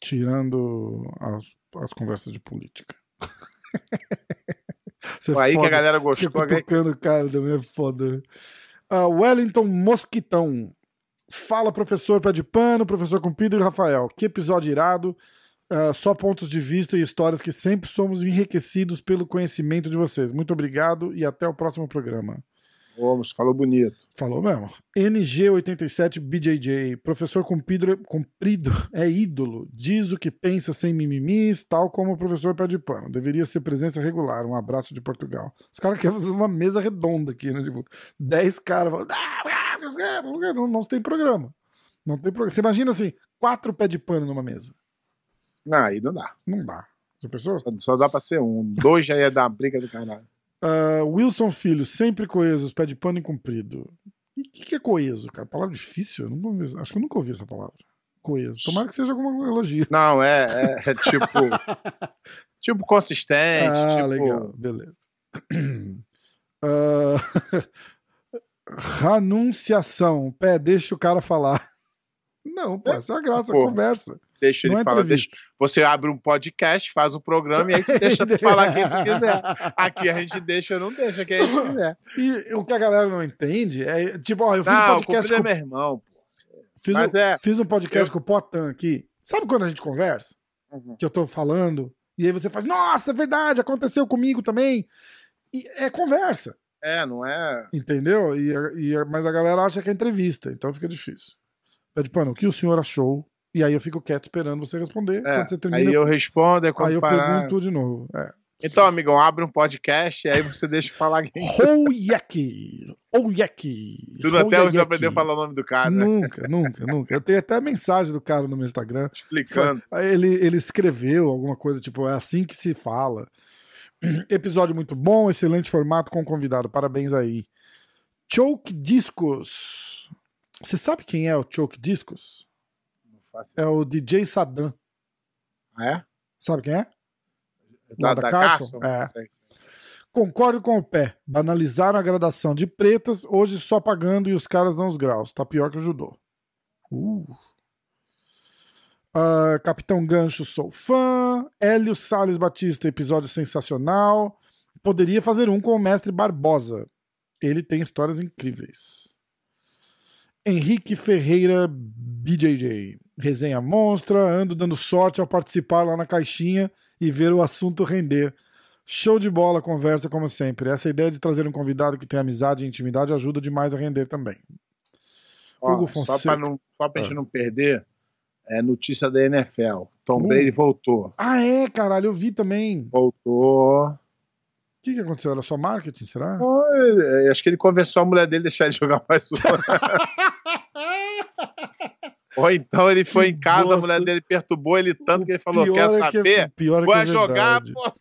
Tirando as, as conversas de política. Você Foi aí que a foda. galera gostou. que- cutucando o cara também é foda. Ah, Wellington Mosquitão. Fala, professor Pé de Pano, professor Cumprido e Rafael. Que episódio irado. Ah, só pontos de vista e histórias que sempre somos enriquecidos pelo conhecimento de vocês. Muito obrigado e até o próximo programa. Vamos, falou bonito. Falou mesmo. NG87BJJ. Professor Cumprido, Cumprido é ídolo. Diz o que pensa sem mimimis, tal como o professor Pé de Pano. Deveria ser presença regular. Um abraço de Portugal. Os caras querem fazer uma mesa redonda aqui, né? Tipo, 10 caras falando. "Ah, Não, não tem programa. Não tem programa. Você imagina assim, quatro pé de pano numa mesa. Não, aí não dá. Não dá. Já pensou? Só, só dá pra ser um. Dois já ia dar uma briga do caralho. Ah, Wilson Filho, sempre coesos, pé de pano e comprido. O que, que é coeso, cara? Palavra difícil? Ouvi- acho que eu nunca ouvi essa palavra. Coeso. Tomara que seja algum elogio. Não, é, é, é tipo. tipo consistente. ah, tipo, legal. Beleza. Ranunciação. Pé, deixa o cara falar. Não, pô, essa é a graça, Pô. conversa. Deixa ele Não é falar. Deixa, você abre um podcast, faz o programa e aí tu deixa tu falar quem tu quiser. Aqui a gente deixa ou não deixa quem a gente quiser. E o que a galera não entende é, tipo, ó, eu fiz um Não, o podcast é com, meu irmão. pô. fiz, mas um, é- fiz um podcast eu- com o Potan aqui. Sabe quando a gente conversa? Uhum. Que eu tô falando, e aí você faz, nossa, é verdade, aconteceu comigo também. E é conversa, É, não é. entendeu? E, e- mas a galera acha que é entrevista, então fica difícil. Pede pano, o que o senhor achou? E aí eu fico quieto esperando você responder. É, Quando você termina, aí eu respondo, é quando aí eu parar. pergunto de novo. É. Então, amigão, abre um podcast e aí você deixa eu falar quem. Houyeki. Houyeki. Tudo até hoje aprendeu a falar o nome do cara, né? Nunca, nunca, nunca. Eu tenho até a mensagem do cara no meu Instagram. Explicando. Ele, ele escreveu alguma coisa, tipo, é assim que se fala. Episódio muito bom, excelente formato com convidado. Parabéns aí. Choke Discos. Você sabe quem é o Choke Discos? É o DJ Saddam. ideia. É? Sabe quem é? Da, da da Carson? Carson? É. Sei. Concordo com o pé. Banalizaram a gradação de pretas, hoje só pagando e os caras dão os graus. Tá pior que o judô. Uh. Ah, Capitão Gancho, sou fã. Hélio Salles Batista, episódio sensacional. Poderia fazer um com o mestre Barbosa. Ele tem histórias incríveis. Henrique Ferreira BJJ. Resenha monstra. Ando dando sorte ao participar lá na caixinha e ver o assunto render. Show de bola, conversa como sempre. Essa ideia de trazer um convidado que tem amizade e intimidade ajuda demais a render também. Ó, Hugo Fonseca. só pra Ah. gente não perder, é notícia da NFL. Tom Uh. Brady voltou. Ah, é, caralho, eu vi também. Voltou. O que, que aconteceu? Era só marketing, será? É, Acho que ele convenceu a mulher dele a deixar ele jogar mais uma. Ou então ele foi em casa, a bosta. mulher dele perturbou ele tanto que ele falou: Pior Quer é que é- saber? pior é que Vai é jogar, verdade. pô.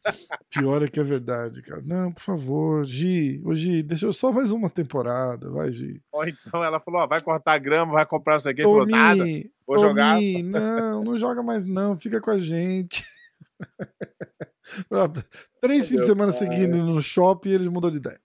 Pior é que é verdade, cara. Não, por favor, Gi. Ô, Gi, deixa eu só mais uma temporada, vai, Gi. Ou então ela falou: ó, vai cortar grama, vai comprar isso aqui. Falou: nada. Vou ô, jogar. Não, não joga mais não, fica com a gente. Três fins de semana seguindo no shopping ele mudou de ideia.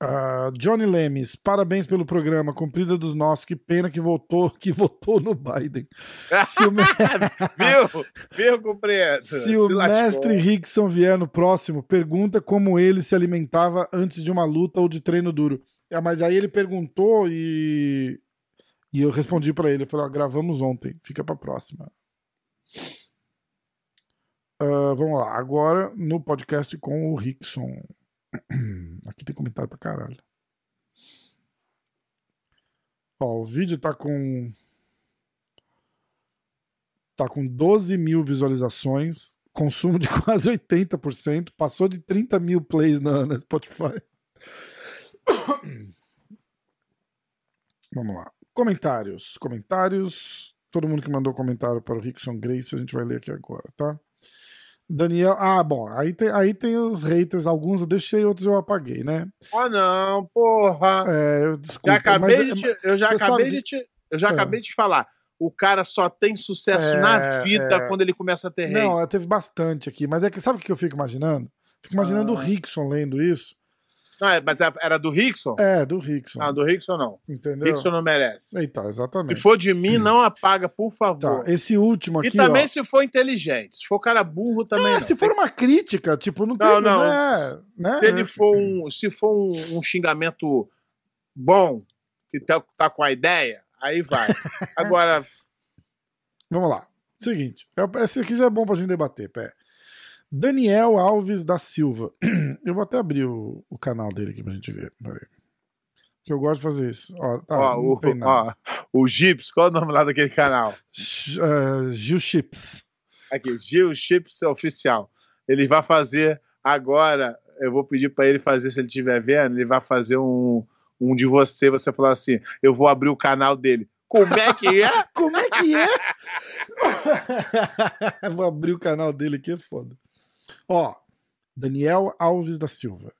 Ah, Johnny Lemes, parabéns pelo programa, cumprida dos nossos. Que pena que votou, que votou no Biden. Se o, me- Viu? Viu, compreendo. se o lascou. mestre Rickson vier no próximo, pergunta como ele se alimentava antes de uma luta ou de treino duro. É, mas aí ele perguntou e e eu respondi pra ele, eu falei, ó, gravamos ontem, fica pra próxima. Ah, vamos lá, agora no podcast com o Rickson. Aqui tem comentário pra caralho. Ó, o vídeo tá com. Tá com 12 mil visualizações, consumo de quase 80%, passou de 30 mil plays na, na Spotify. Vamos lá. Comentários. Comentários. Todo mundo que mandou comentário para o Rickson Grace, a gente vai ler aqui agora, tá? Daniel. Ah, bom. Aí tem, aí tem os haters. Alguns eu deixei, outros eu apaguei, né? Ah, não, porra. É, eu desculpa. já acabei mas- de te, eu já você acabei sabe de te, eu já Ah. acabei de falar. O cara só tem sucesso É, na vida é. quando ele começa a ter hate. Não, é, teve bastante aqui. Mas é que sabe o que eu fico imaginando? Fico imaginando o Ah. Rickson lendo isso. Não, é- mas era do Rickson? É, do Rickson. Ah, do Rickson não. entendeu? Rickson não merece. Eita, exatamente. Se for de mim, não apaga, por favor. Tá, esse último e aqui. também ó, se for inteligente. Se for cara burro, também É, não. se for uma crítica, tipo, não tem. Não, não. Né, né? Se ele for um, se for um, um xingamento bom, que tá, tá com a ideia, aí vai. Agora, Vamos lá. Seguinte, é- esse aqui já é bom pra gente debater, pé. Daniel Alves da Silva. Eu vou até abrir o, o canal dele aqui pra gente ver. Peraí. Que eu gosto de fazer isso. Ó, tá, ó, o, ó, o Gips, qual é o nome lá daquele canal? Eh, Gil Chips. Aqui, Gil Chips Oficial. Ele vai fazer agora, eu vou pedir pra ele fazer, se ele estiver vendo, ele vai fazer um, um de você, você falar assim, eu vou abrir o canal dele. Como é que é? Como é que é? Vou abrir o canal dele aqui, é foda. Ó, Daniel Alves da Silva.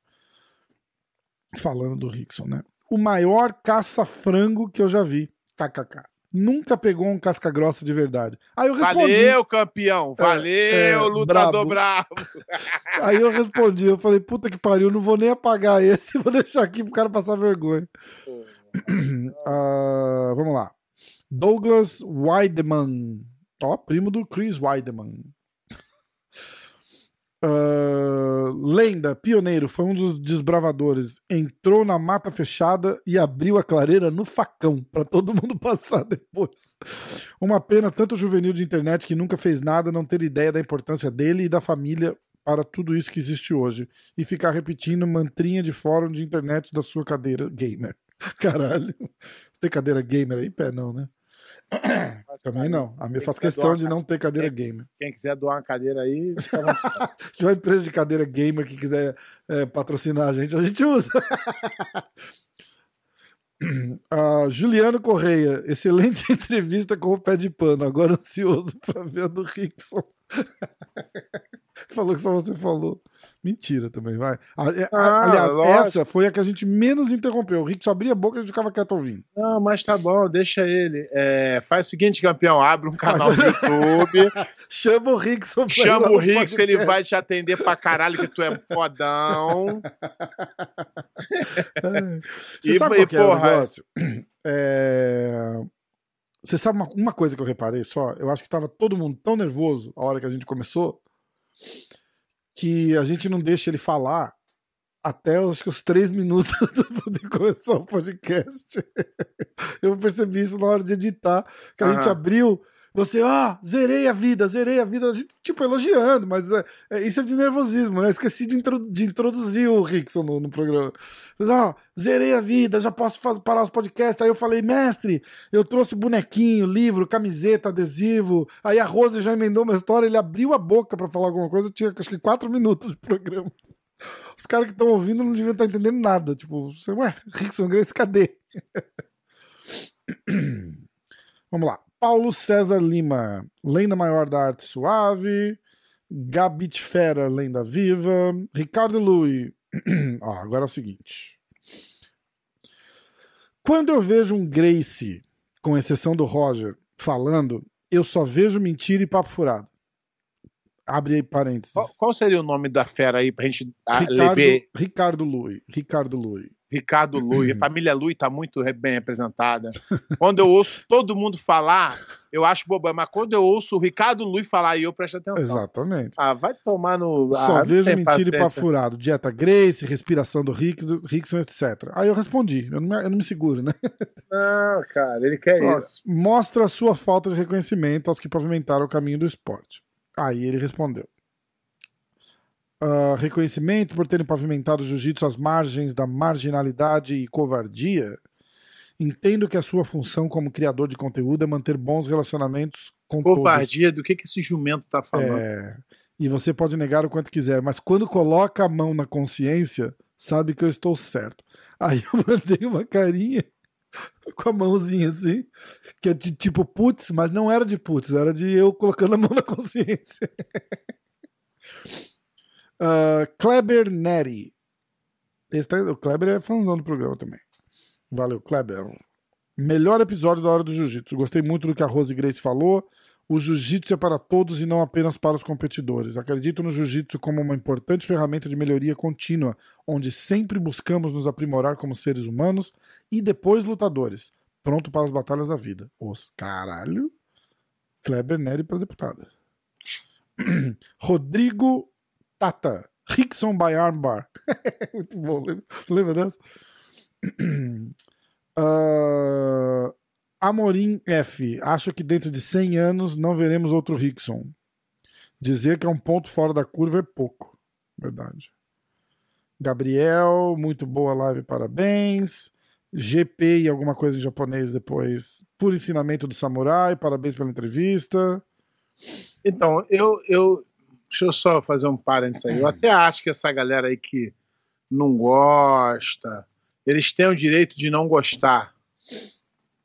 Falando do Rickson, né? O maior caça-frango que eu já vi. KKK. Nunca pegou um casca-grossa de verdade. Aí eu respondi. Valeu, campeão. Valeu, é, lutador bravo. Aí eu respondi. Eu falei, puta que pariu, não vou nem apagar esse, vou deixar aqui pro cara passar vergonha. Ah, vamos lá. Douglas Weideman. Ó, primo do Chris Weideman. Ah, lenda, pioneiro, foi um dos desbravadores. Entrou na mata fechada e abriu a clareira no facão para todo mundo passar depois. Uma pena, tanto juvenil de internet que nunca fez nada, não ter ideia da importância dele e da família para tudo isso que existe hoje. E ficar repetindo mantrinha de fórum de internet da sua cadeira gamer. Caralho. Tem cadeira gamer aí, pé? Não, né? Também não. A minha faz questão de não ter cadeira Quem- gamer. Quem quiser doar uma cadeira aí. Se tiver uma empresa de cadeira gamer que quiser é, patrocinar a gente, a gente usa. Ah, Juliano Correia, excelente entrevista com o pé de pano. Agora ansioso para ver a do Rickson. falou que só você falou. Mentira também, vai. Ah, é, Ah, aliás, lógico. essa foi a que a gente menos interrompeu. O Rick só abria a boca e a gente ficava quieto ouvindo. Não, mas tá bom, deixa ele. É, faz o seguinte, campeão, abre um canal no YouTube, Chama o ir chama o Rix, ele vai te atender pra caralho, que tu é fodão. É. Você E- sabe e, qual que é o porra, negócio? É, Você sabe uma, uma coisa que eu reparei só? Eu acho que tava todo mundo tão nervoso a hora que a gente começou que a gente não deixa ele falar até acho que os três minutos de começar o podcast. Eu percebi isso na hora de editar, que a gente Aham. abriu. Você, ó, zerei a vida, zerei a vida. A gente, tipo, elogiando, mas é, é- isso é de nervosismo, né? Esqueci de, de introduzir o Rickson no, no programa. Mas, ó, zerei a vida, já posso parar os podcasts. Aí eu falei, mestre, eu trouxe bonequinho, livro, camiseta, adesivo. Aí a Rose já emendou uma história, ele abriu a boca pra falar alguma coisa, eu tinha acho que quatro minutos de programa. Os caras que estão ouvindo não deviam estar entendendo nada. Tipo, ué, Rickson Grace, cadê? Vamos lá. Paulo César Lima, Lenda Maior da Arte Suave. Gabit Fera, Lenda Viva. Ricardo Lui. Ó, agora é o seguinte. Quando eu vejo um Grace, com exceção do Roger, falando, eu só vejo mentira e papo furado. Abre aí parênteses. Qual, qual seria o nome da fera aí pra gente ah, Ricardo, levar? Ricardo Lui. Ricardo Lui. Ricardo Lui. A família Lui tá muito bem representada. Quando eu ouço todo mundo falar, eu acho bobão, mas quando eu ouço o Ricardo Lui falar, aí eu presto atenção. Exatamente. Ah, vai tomar no. Só ah, vejo mentira e paciência. papo furado. Dieta Grace, respiração do Rick, do Rickson, etc. Aí eu respondi. Eu não me, eu não me seguro, né? Não, cara, ele quer Ó, isso. Mostra a sua falta de reconhecimento aos que pavimentaram o caminho do esporte. Aí ele respondeu. "Ah, reconhecimento por terem pavimentado o jiu-jitsu às margens da marginalidade e covardia. Entendo que a sua função como criador de conteúdo é manter bons relacionamentos com todos. Covardia, do que, que esse jumento tá falando? É, e você pode negar o quanto quiser, mas quando coloca a mão na consciência, sabe que eu estou certo. Aí eu mandei uma carinha com a mãozinha assim, que é de tipo putz, mas não era de putz, era de eu colocando a mão na consciência. Ah, Kleber Neri. Tá- o Kleber é fãzão do programa também. Valeu, Kleber. Melhor episódio da Hora do Jiu-Jitsu. Gostei muito do que a Rose Grace falou. O jiu-jitsu é para todos e não apenas para os competidores. Acredito no jiu-jitsu como uma importante ferramenta de melhoria contínua, onde sempre buscamos nos aprimorar como seres humanos e depois lutadores, pronto para as batalhas da vida. Os caralho. Kleber Neri para deputada. Rodrigo Tata. Rickson by Armbar. Muito bom. Lembra, lembra dessa? Ah, Amorim F. Acho que dentro de 100 anos não veremos outro Rickson. Dizer que é um ponto fora da curva é pouco. Verdade. Gabriel, muito boa live, parabéns. GP e alguma coisa em japonês depois. Por ensinamento do samurai, parabéns pela entrevista. Então, eu, eu. Deixa eu só fazer um parênteses aí. Eu até acho que essa galera aí que não gosta, eles têm o direito de não gostar.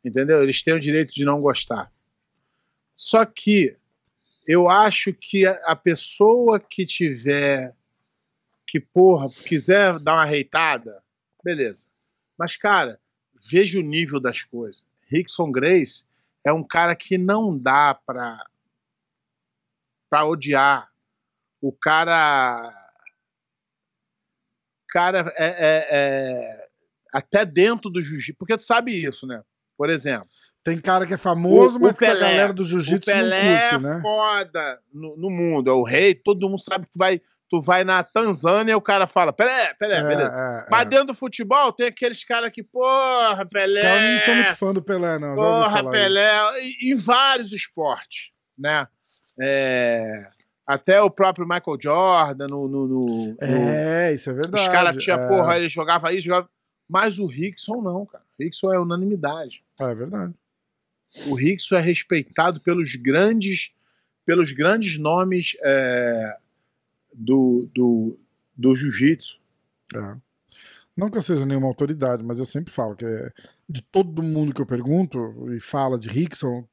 Entendeu? Eles têm o direito de não gostar. Só que eu acho que a, pessoa que tiver que, porra, quiser dar uma reitada, beleza. Mas, cara, veja o nível das coisas. Rickson Grace é um cara que não dá pra, pra odiar. O cara. Cara, é, é- é- até dentro do jiu-jitsu. Porque tu sabe isso, né? Por exemplo. Tem cara que é famoso, O- o mas que a Pelé. galera do jiu-jitsu não Pelé curte, é né? foda no, no mundo, é o rei, todo mundo sabe que tu vai, tu vai na Tanzânia e o cara fala, Pelé, Pelé, beleza. É, é, Mas dentro do futebol tem aqueles caras que, porra, Pelé. Os caras não são muito fã do Pelé, não. Porra, Pelé, em vários esportes, né? É, até o próprio Michael Jordan, no. no, no- isso. no- É, isso é verdade. os caras tinham, é. porra, ele jogava aí, jogava. Mas o Rickson não, cara. Rickson é unanimidade. Ah, é verdade. O Rickson é respeitado pelos grandes, pelos grandes nomes é, do, do, do jiu-jitsu. É. Não que eu seja nenhuma autoridade, mas eu sempre falo que é, de todo mundo que eu pergunto e fala de Rickson,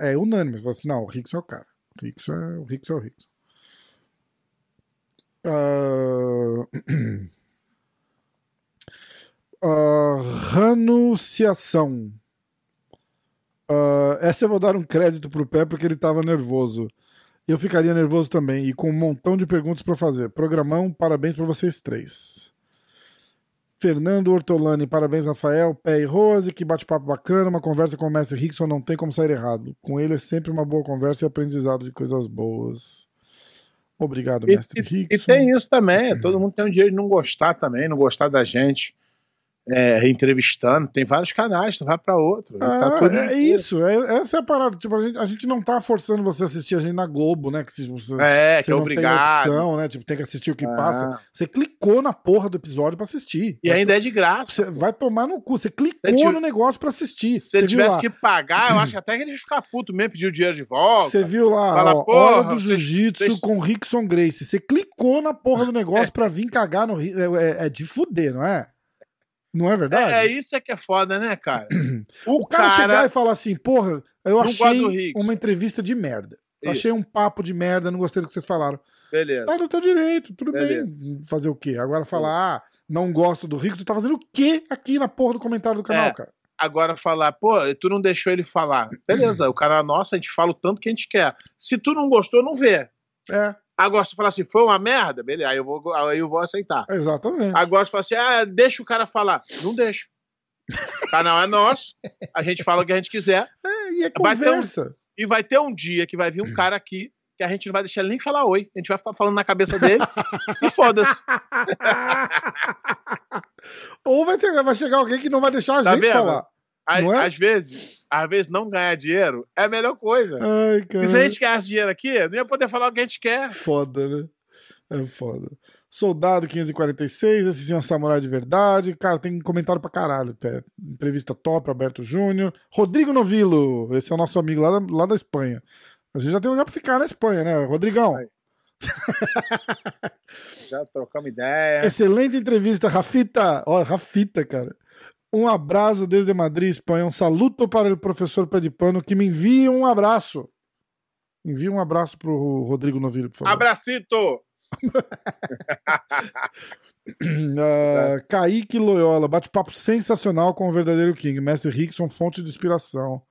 é unânime. Fala assim, não, o Rickson é o cara. O Rickson é o Rickson. É o Rickson. Ah, Ranunciação. Ah, essa eu vou dar um crédito pro pé porque ele tava nervoso. Eu ficaria nervoso também e com um montão de perguntas pra fazer. Programão, parabéns pra vocês três. Fernando Ortolani, parabéns, Rafael. Pé e Rose, que bate-papo bacana. Uma conversa com o mestre Rickson não tem como sair errado. Com ele é sempre uma boa conversa e aprendizado de coisas boas. Obrigado, mestre e- Rickson. e tem isso também, todo mundo tem o direito de não gostar também, não gostar da gente é, entrevistando. Tem vários canais, tu vai pra outro. Ah, tá tudo é isso, é- essa é a parada. Tipo, a gente, a gente não tá forçando você a assistir a gente na Globo, né? Que se você, É, que é não obrigado. tem opção, né? Tipo, tem que assistir o que Ah. passa. Você clicou na porra do episódio pra assistir. E ainda é de graça. Você vai tomar no cu. Você clicou tive- no negócio pra assistir. Se Você tivesse lá. que pagar, eu acho que até que ele ia ficar puto mesmo, pedir o dinheiro de volta. Você viu lá, Fala, ó, porra, Hora do Jiu-Jitsu vocês- com Rickson Grace. Você clicou na porra do negócio pra vir cagar no Ri- é, é de fuder, não é? Não é verdade? É, é isso é que é foda, né, cara? O cara, chegar e falar assim, porra, eu achei uma entrevista de merda. Achei um papo de merda, não gostei do que vocês falaram. Beleza. Tá no teu direito, tudo Beleza. bem. Fazer o quê? Agora falar, ah, não gosto do Rickson, tu tá fazendo o quê aqui na porra do comentário do canal, É. cara? Agora falar, pô, tu não deixou ele falar. Beleza, o cara é nosso, a gente fala o tanto que a gente quer. Se tu não gostou, não vê. É, Agora, se falar assim, foi uma merda, beleza, aí eu vou, aí eu vou aceitar. exatamente. Agora, se falar assim, ah, deixa o cara falar. Não deixa. O canal é nosso, a gente fala o que a gente quiser. É, e é Vai ter um- conversa. E vai ter um dia que vai vir um cara aqui que a gente não vai deixar ele nem falar oi. A gente vai ficar falando na cabeça dele e foda-se. Ou vai, ter, vai chegar alguém que não vai deixar a Tá gente vendo? falar. Não é? às vezes, às vezes não ganhar dinheiro é a melhor coisa. Ai, cara. E se a gente ganhasse dinheiro aqui, não ia poder falar o que a gente quer. Foda, né? É foda. Soldado 546, esse sim é um samurai de verdade. Cara, tem comentário pra caralho. pé. Entrevista top, Alberto Júnior. Rodrigo Novilo, esse é o nosso amigo lá da, lá da Espanha. A gente já tem lugar pra ficar na Espanha, né? Rodrigão. Já trocamos ideia. Excelente entrevista, Rafita. Ó, Rafita, cara. Um abraço desde Madrid, Espanha. Um saluto para o professor Pé de Pano que me envia um abraço. Envia um abraço pro Rodrigo Novilho, por favor. Abracito! Ah, Kaique Loyola, bate-papo sensacional com o verdadeiro King. Mestre Rickson, fonte de inspiração.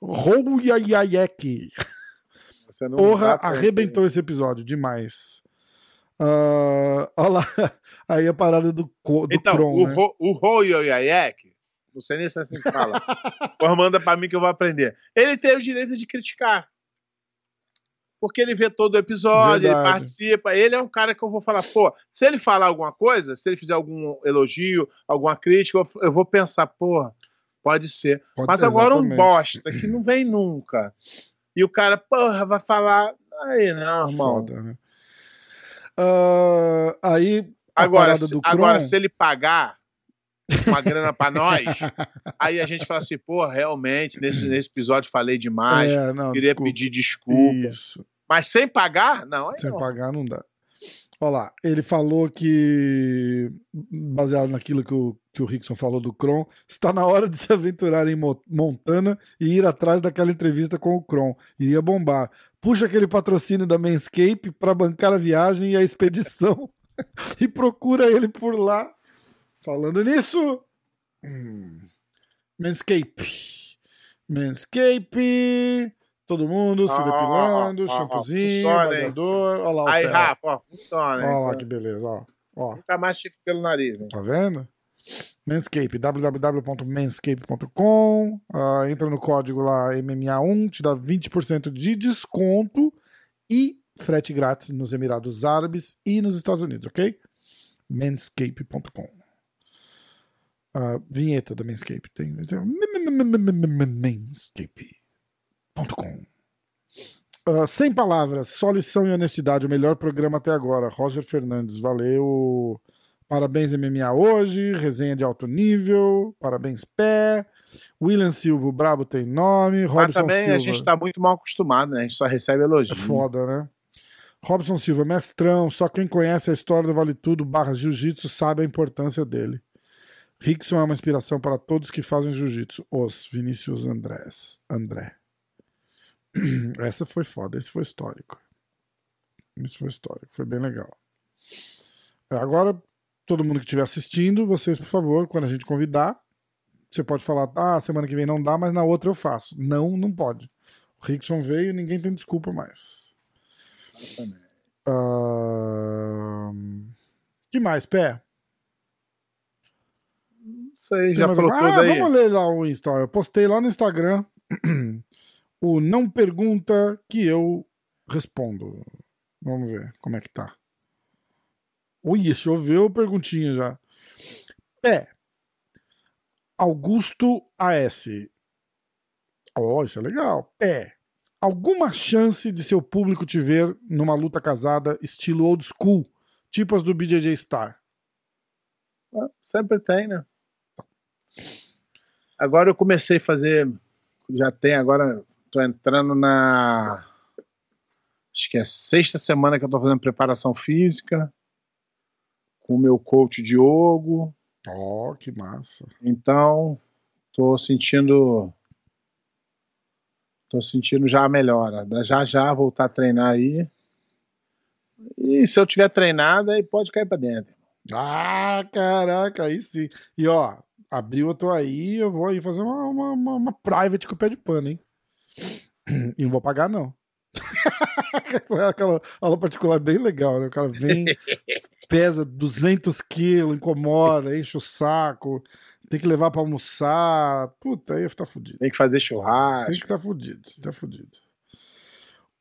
Rouyayayek. Você não Porra, arrebentou esse episódio, demais. Ah, olha lá, aí a parada do, do Então, Kron, o, né? Ro- o Royoyayek, não sei nem se é assim que fala. Porra, manda pra mim que eu vou aprender. Ele tem o direito de criticar. Porque ele vê todo o episódio, ele Verdade. participa. Ele é um cara que eu vou falar, pô, se ele falar alguma coisa, se ele fizer algum elogio, alguma crítica, eu- vou pensar, porra, pode ser. Pode- Mas agora um exatamente. bosta que não vem nunca. E o cara, porra, vai falar. Aí não, irmão. Foda, né? Ah, aí, Agora, se, Kron, agora, se ele pagar uma grana pra nós, aí a gente fala assim, pô, realmente, nesse, nesse episódio falei demais, é, não, queria desculpa. pedir desculpa. Isso. Mas sem pagar? Não, Sem não. pagar não dá. Olha lá, ele falou que, baseado naquilo que o, que o Rickson falou do Kron, está na hora de se aventurar em Mo- Montana e ir atrás daquela entrevista com o Kron. Iria bombar. Puxa aquele patrocínio da Manscape para bancar a viagem e a expedição e procura ele por lá. Falando nisso, hum, Manscape. Manscape. Todo mundo se depilando, ó, ó, shampoozinho. Olha lá o Aí. Rafa, funciona. Olha lá que beleza, ó. ó Nunca mais fica pelo nariz. Tá vendo? Manscape, www.manscape.com. Ah, entra no código lá MMA1, te dá 20% de desconto e frete grátis nos Emirados Árabes e nos Estados Unidos, ok? Manscape.com. Ah, vinheta da Manscape. Tem, tem Manscape.com. Ah, sem palavras, só lição e honestidade. O melhor programa até agora. Roger Fernandes, valeu. Parabéns MMA hoje, resenha de alto nível, parabéns pé. William Silva, o Brabo tem nome. Mas Robson também Silva. a gente tá muito mal acostumado, né? A gente só recebe É elogio. foda, né? Robson Silva, mestrão, só quem conhece a história do Vale Tudo barra Jiu-Jitsu sabe a importância dele. Rickson é uma inspiração para todos que fazem Jiu-Jitsu. Os Vinícius Andrés. André. Essa foi foda, esse foi histórico. Isso foi histórico, foi bem legal. Agora, todo mundo que estiver assistindo, vocês, por favor, quando a gente convidar, você pode falar, ah, semana que vem não dá, mas na outra eu faço. Não, não pode. O Rickson veio e ninguém tem desculpa mais. Ahn, que mais, Pé? Isso aí, Tem já falou tudo ah, aí. Vamos ler lá o Insta. Eu postei lá no Instagram o não pergunta que eu respondo. Vamos ver como é que tá. Ui, choveu perguntinha já. Pé. Augusto AS. Ó, isso é legal. Pé. Alguma chance de seu público te ver numa luta casada estilo old school, tipo as do BJJ Star? Ah, Sempre tem, né? Agora eu comecei a fazer. Já tem, agora tô entrando na. Acho que é sexta semana que eu tô fazendo preparação física com o meu coach Diogo. Ó, que massa. Então, tô sentindo. Tô sentindo já a melhora. Já já voltar a treinar aí. E se eu tiver treinado, aí pode cair pra dentro. Ah, caraca, aí sim. E ó, abriu, eu tô aí, eu vou aí fazer uma, uma, uma- private com o pé de pano, hein? E não vou pagar, não. É Aquela aula particular bem legal, né? O cara vem, pesa 200 quilos, incomoda, enche o saco, tem que levar pra almoçar. Puta, aí tá fudido. Tem que fazer Tem churrasco. que tá fudido, tá fudido.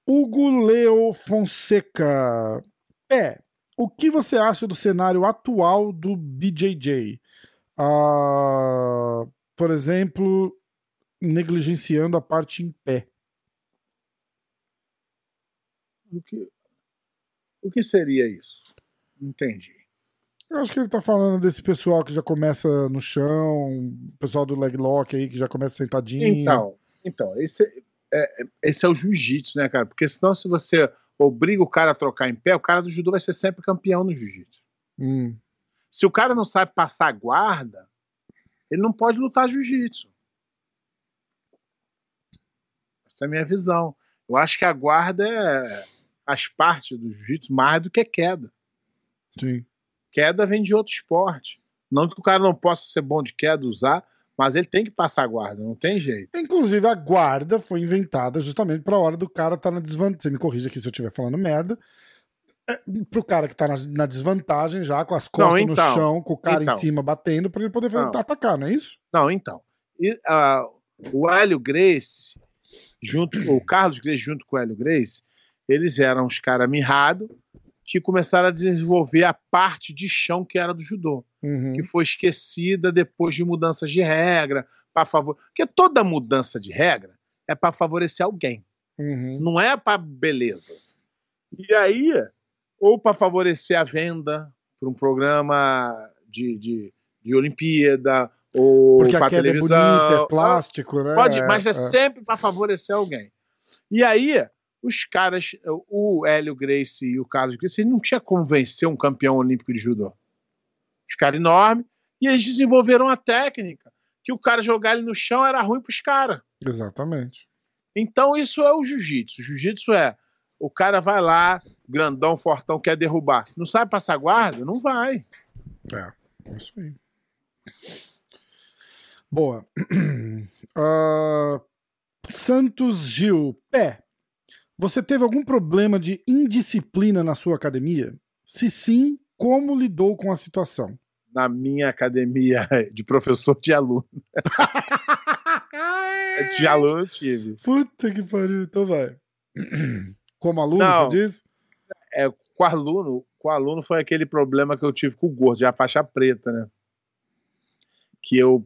Hugo Leo Fonseca. É, o que você acha do cenário atual do BJJ? Ah, por exemplo, negligenciando a parte em pé. O que, o que seria isso? Entendi. Eu acho que ele tá falando desse pessoal que já começa no chão, pessoal do leg lock aí que já começa sentadinho. Então, então esse, é, esse é o jiu-jitsu, né, cara? Porque senão, se você obriga o cara a trocar em pé, o cara do judô vai ser sempre campeão no jiu-jitsu. Hum, Se o cara não sabe passar guarda, ele não pode lutar jiu-jitsu. Essa é a minha visão. Eu acho que a guarda é, faz parte do jiu-jitsu mais do que queda. Sim. Queda vem de outro esporte. Não que o cara não possa ser bom de queda, usar, mas ele tem que passar guarda, não tem jeito. Inclusive, a guarda foi inventada justamente pra hora do cara estar na desvantagem. Você me corrija aqui se eu estiver falando merda. É, pro cara que tá na, na desvantagem já, com as costas Não, então. no chão, com o cara Então. em cima batendo, pra ele poder Não. atacar, não é isso? Não, então. E, ah, o Hélio Grace, junto, o Carlos Grace junto com o Hélio Grace, eles eram os caras mirrados que começaram a desenvolver a parte de chão que era do judô, Uhum. que foi esquecida depois de mudanças de regra, para favor, porque toda mudança de regra é para favorecer alguém, Uhum. não é para beleza. E aí, ou para favorecer a venda para um programa de, de, de Olimpíada, ou Porque a para queda é televisão, bonita, é plástico, né? Pode, mas é, é. sempre para favorecer alguém. E aí, os caras, o Hélio Grace e o Carlos Grace, eles não tinha como vencer um campeão olímpico de judô. Os caras enormes. E eles desenvolveram a técnica que o cara jogar ele no chão era ruim pros caras. Exatamente. Então, isso é o jiu-jitsu. O jiu-jitsu é o cara vai lá, grandão, fortão, quer derrubar. Não sabe passar guarda? Não vai. É, é isso aí. Boa. Ah, Santos Gil. Pé. Você teve algum problema de indisciplina na sua academia? Se sim, como lidou com a situação? Na minha academia de professor de aluno. De aluno eu tive. Puta que pariu, então vai. Como aluno, Não. você diz? é, com o aluno, com aluno foi aquele problema que eu tive com o gordo, a faixa preta, né? Que eu,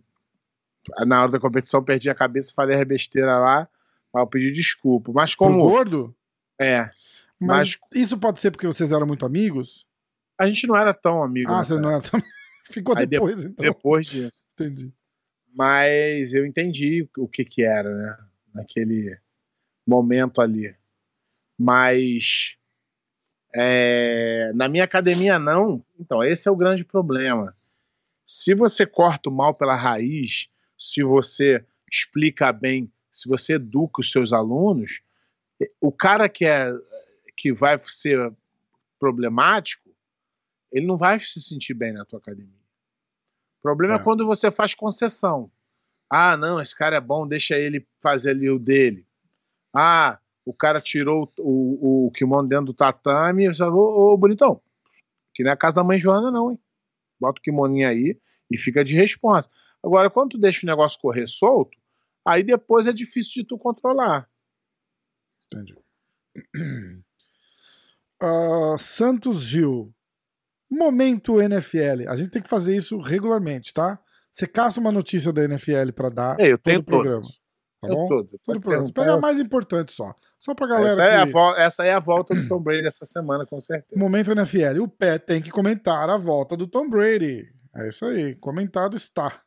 na hora da competição, perdi a cabeça, falei a besteira lá, mas eu pedi desculpa. Mas Pro como. gordo? É, Mas, isso pode ser porque vocês eram muito amigos? A gente não era tão amigo. Ah, você não é tão... Ficou Aí de- depois, então. Depois disso. Entendi. Mas eu entendi o que que era, né? Naquele momento ali. Mas é, na minha academia não. Então, esse é o grande problema. Se você corta o mal pela raiz, se você explica bem, se você educa os seus alunos, o cara que é que vai ser problemático, ele não vai se sentir bem na tua academia. O problema é, É. quando você faz concessão. Ah, não, esse cara é bom, deixa ele fazer ali o dele. Ah, o cara tirou o, o, o kimono dentro do tatame, você fala, ô, ô, bonitão, que não é a casa da mãe Joana, não, hein? Bota o kimoninho aí e fica de resposta. Agora, quando tu deixa o negócio correr solto, aí depois é difícil de tu controlar. Entendi. Ah, Santos Gil. Momento NFL. A gente tem que fazer isso regularmente, tá? Você caça uma notícia da NFL pra dar É, eu todo o programa. todas. Tá Eu bom? todo. Todo Pode o programa. Pega a essa. mais importante só. Só pra galera Essa é, a que... essa é a volta do Tom Brady essa semana, com certeza. Momento NFL. O Pé tem que comentar a volta do Tom Brady. É isso aí. Comentado está.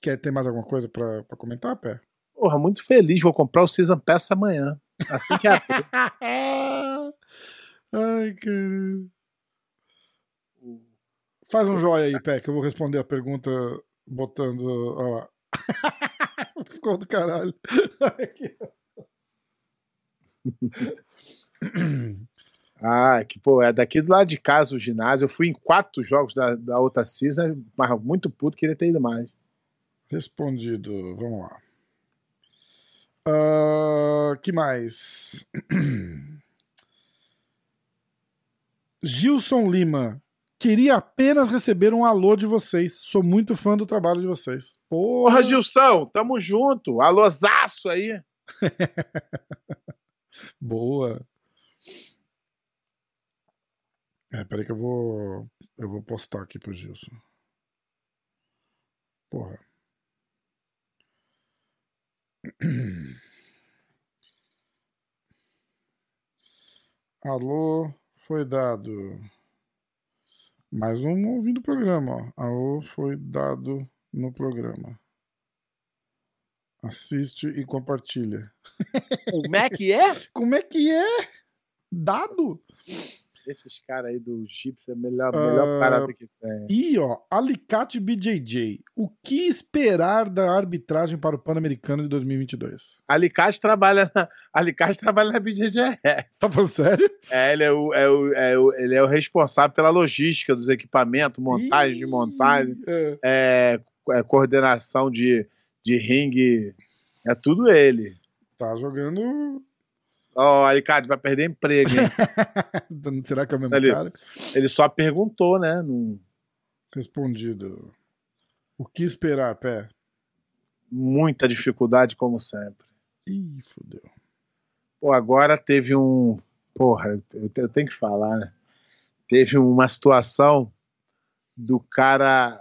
Quer ter mais alguma coisa pra, pra comentar, Pé? Porra, muito feliz. Vou comprar o Season Pass amanhã. Assim que abrir. Ai, cara. Faz um joia aí, Pé, que eu vou responder a pergunta botando. Ó lá. Ficou do caralho. Aqui. Ah, que pô, é daqui do lado de casa o ginásio. Eu fui em quatro jogos da, da outra season, mas muito puto, queria ter ido mais. Respondido. Vamos lá. Ah, que mais? Gilson Lima. Queria apenas receber um alô de vocês. Sou muito fã do trabalho de vocês. Porra, Porra, Gilson, tamo junto. Alôzaço aí. Boa. É, peraí que eu vou. Eu vou postar aqui pro Gilson. Porra. Alô, foi dado. Mais um ouvindo o programa, ó. Alô, foi dado no programa. Assiste e compartilha. Como é que é? Como é que é? Dado? Esses caras aí do Gips é melhor, melhor Ah, parada que tem. E, ó, Alicate BJJ. O que esperar da arbitragem para o Pan-Americano de 2022? Alicate trabalha na, Alicate trabalha na BJJ. Tá falando sério? É, ele é o, é o, é o, ele é o responsável pela logística dos equipamentos, montagem de montagem, É. é, é, coordenação de, de ringue. É tudo ele. Tá jogando. Ó, Alicate vai perder emprego, hein? Será que é o mesmo Ali. cara? Ele só perguntou, né? Não- Respondido. O que esperar, pé? muita dificuldade, como sempre. Ih, fodeu. Pô, agora teve um. Porra, eu te- eu tenho que falar, né? Teve uma situação do cara.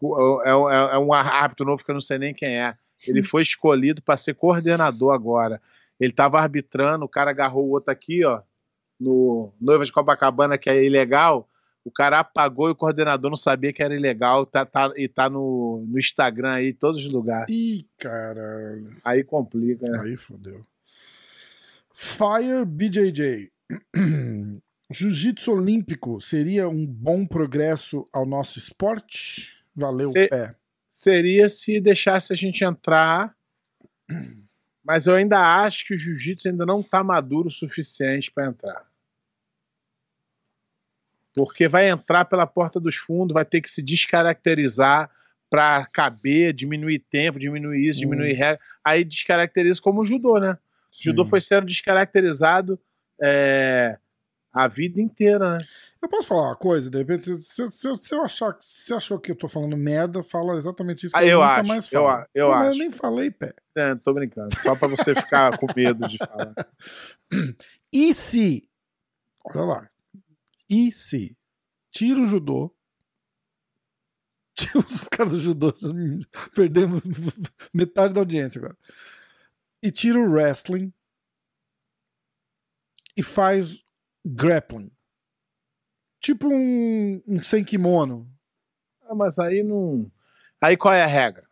o- é, é- é um árbitro novo que eu não sei nem quem é. Ele foi escolhido para ser coordenador agora. Ele estava arbitrando, o cara agarrou o outro aqui, ó, no Noiva de Copacabana, que é ilegal. O cara apagou e o coordenador não sabia que era ilegal. Tá, tá- e tá no, no Instagram aí, em todos os lugares. Ih, caralho. Aí complica, né? Aí fodeu. Fire BJJ. Jiu-jitsu olímpico seria um bom progresso ao nosso esporte? Valeu, Se- pé. seria se deixasse a gente entrar, mas eu ainda acho que o jiu-jitsu ainda não está maduro o suficiente para entrar. Porque vai entrar pela porta dos fundos, vai ter que se descaracterizar para caber, diminuir tempo, diminuir isso, Hum. diminuir regra. Aí descaracteriza como o judô, né? O judô foi sendo descaracterizado é, a vida inteira, né? Eu posso falar uma coisa? De repente, se, se- se- eu achar que se você achou que eu tô falando merda, fala exatamente isso que Ah, eu nunca acho, mais eu falo. a- eu Pô, acho. eu nem falei, pé. É, tô brincando, só para você ficar com medo de falar. E se, olha lá, e se tira o judô, tira os caras do judô, perdemos metade da audiência agora, e tira o wrestling e faz grappling. Tipo um, um sem kimono. Ah, mas aí não. Aí qual é a regra?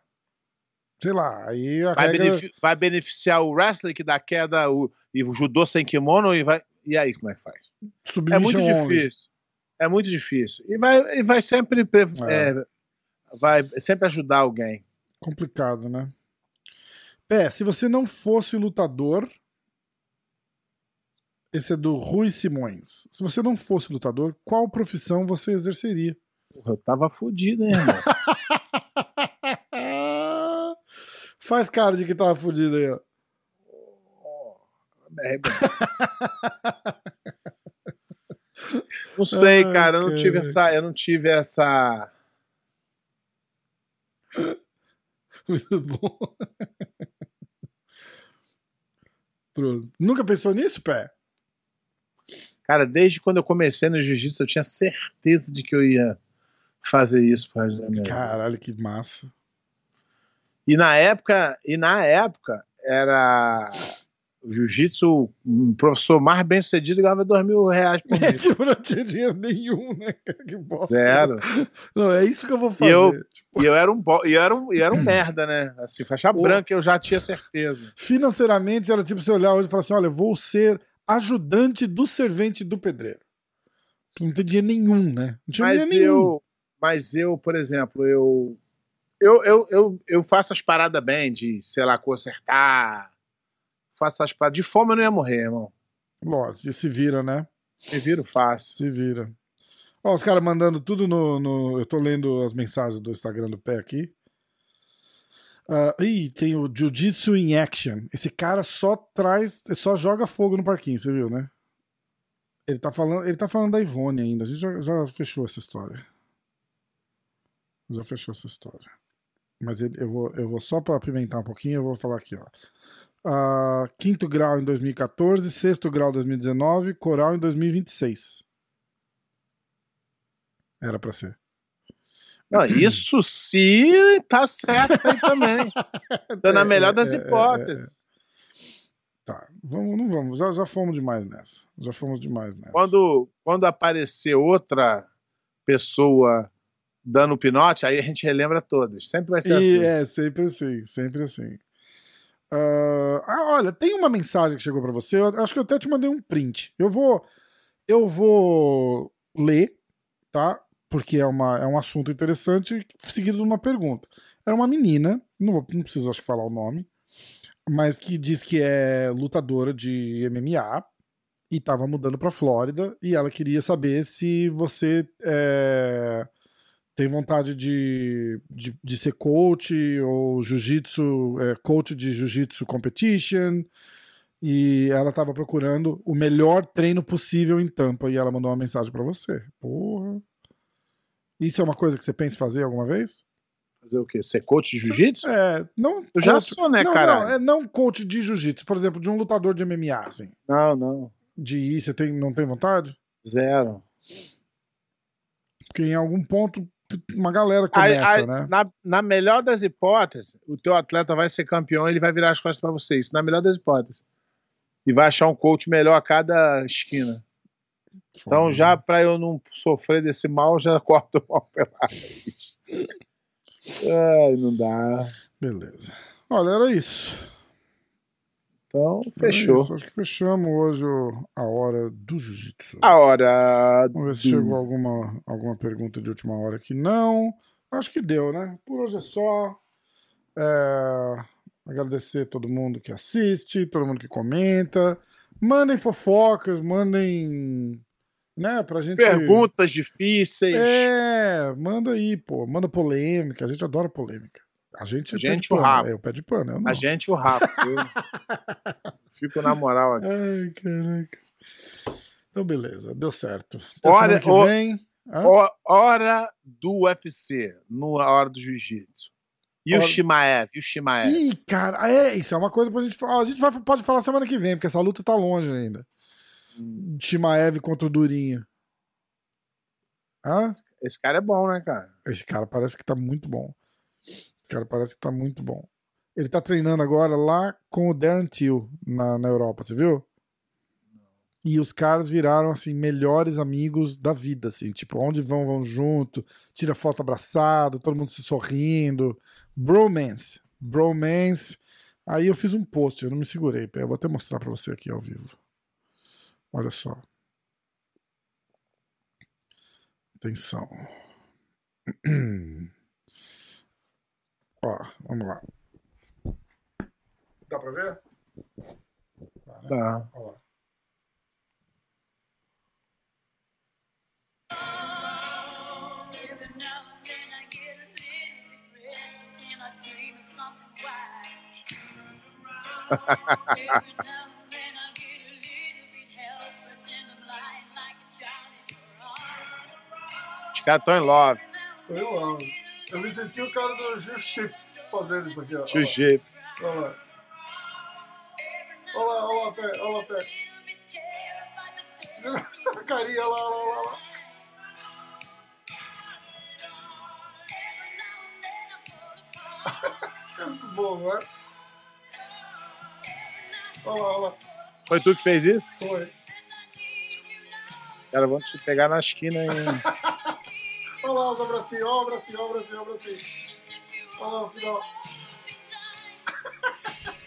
Sei lá, aí a Vai, regra... vai beneficiar o wrestler que dá queda o, e o judô sem kimono e vai. E aí, como é que faz? É Submission muito only. difícil. É muito difícil. E vai, e vai sempre. pre- É. é, vai sempre ajudar alguém. Complicado, né? Pé, se você não fosse lutador. Esse é do Rui Simões. Se você não fosse lutador, qual profissão você exerceria? Eu tava fudido, hein, irmão? Faz cara de que tava fudido aí, ó. É, Não sei, cara. Eu não tive essa. Eu não tive essa. Muito bom. Pronto. Nunca pensou nisso, pé? Cara, desde quando eu comecei no jiu-jitsu, eu tinha certeza de que eu ia fazer isso pro resto da minha. Caralho, que massa. E na época, e na época, era o jiu-jitsu, um professor mais bem sucedido ganhava dois mil reais por É, mês. tipo, não tinha dinheiro nenhum, né? Que bosta. Zero. Não, é isso que eu vou fazer. eu- Tipo, E eu era um, bo- e eu era um, e eu era um merda, né? Assim, faixa Pô. branca eu já tinha certeza. financeiramente, era tipo você olhar hoje e falar assim: olha, vou ser ajudante do servente do pedreiro. Tu Não tem dinheiro nenhum, né? Não tinha Mas dinheiro nenhum. eu, mas eu, por exemplo, eu, eu, eu, eu, eu faço as paradas bem, de, sei lá, consertar. Faço as paradas. De fome eu não ia morrer, irmão. Lógico, e se vira, né? Me viro fácil. Se vira. Ó, os caras mandando tudo no, no- Eu tô lendo as mensagens do Instagram do pé aqui. Ah, ih, tem o Jiu-Jitsu in Action. Esse cara só traz. Só joga fogo no parquinho, você viu, né? Ele tá falando, ele tá falando da Ivone ainda. A gente já, já fechou essa história. Já fechou essa história. Mas ele- eu, vou, eu vou só pra apimentar um pouquinho, eu vou falar aqui, ó. Ah, quinto grau em 2014, sexto grau em 2019, coral em 2026. Era pra ser. Não, isso se tá certo isso aí também. Tá na É, melhor é, das hipóteses. Tá, vamos, não vamos, já, já fomos demais nessa. Já fomos demais nessa. Quando, quando aparecer outra pessoa dando pinote, aí a gente relembra todas. Sempre vai ser E assim. é, sempre assim, sempre assim. Ah, ah, olha, tem uma mensagem que chegou pra você. Eu acho que eu até te mandei um print. Eu vou, eu vou ler, tá? Porque é, uma, é um assunto interessante, seguido de uma pergunta. Era uma menina, não, vou, não preciso acho que falar o nome, mas que diz que é lutadora de MMA e estava mudando pra Flórida e ela queria saber se você é, tem vontade de, de, de ser coach ou jiu-jitsu, é, coach de jiu-jitsu competition. E ela estava procurando o melhor treino possível em Tampa e ela mandou uma mensagem para você. Porra. Isso é uma coisa que você pensa em fazer alguma vez? Fazer o quê? Ser coach de jiu-jitsu? É, não. Eu já coach- sou, né, cara? não, é não coach de jiu-jitsu, por exemplo, de um lutador de MMA, assim. Não, não. De ir, você tem, não tem vontade? Zero. Porque em algum ponto uma galera Aí- começa, aí, né? na, na melhor das hipóteses, o teu atleta vai ser campeão ele vai virar as costas pra você. Isso na melhor das hipóteses. E vai achar um coach melhor a cada esquina. Então, já para eu não sofrer desse mal, já corto o mal pela raiz. Ai, não dá. Beleza. Olha, era isso. Então, fechou. isso. Acho que fechamos hoje a hora do jiu-jitsu. A hora. Vamos ver se do- chegou alguma, alguma pergunta de última hora aqui. Não. Acho que deu, né? Por hoje é só. É, Agradecer todo mundo que assiste, todo mundo que comenta. Mandem fofocas, mandem. Né, pra gente. Perguntas difíceis. É, manda aí, pô. Manda polêmica. A gente adora polêmica. A gente, A é gente, o pano. rabo. É, o pé de pano. A gente, o Rafa. Eu fico na moral aqui. Ai, caraca. Então, beleza. Deu certo. Até semana que vem. Ho- Hora do UFC, no hora do jiu-jitsu. E o Shimaev? E o Shimaev? Ih, cara, é, isso é uma coisa pra gente falar. A gente vai, pode falar semana que vem, porque essa luta tá longe ainda. Hum, Shimaev contra o Durinho. Hã? Esse cara é bom, né, cara? Esse cara parece que tá muito bom. Esse cara parece que tá muito bom. Ele tá treinando agora lá com o Darren Till na, na Europa, você viu? E os caras viraram, assim, melhores amigos da vida, assim. Tipo, onde vão, vão junto. Tira foto abraçado, todo mundo se sorrindo. Bromance. Bromance. Aí eu fiz um post, eu não me segurei. Eu vou até mostrar pra você aqui ao vivo. Olha só. Atenção. Ó, vamos lá. Dá pra ver? Dá, né? Tá. Ó lá. Os caras estão em love. Eu amo. Eu me senti o cara do Gil Chips fazendo isso aqui, ó. Sujeito. Olha lá. Olha lá, olha lá, pé, olha lá, pé. A carinha lá, lá, lá, lá. fall apart. É muito bom, não é? Olha lá, olha lá. Foi tu que fez isso? Foi. Cara, vão te pegar na esquina hein? Olha lá os abracinhos, olha o abracinho, olha o abracinho, olha o abracinho. Olha lá o final.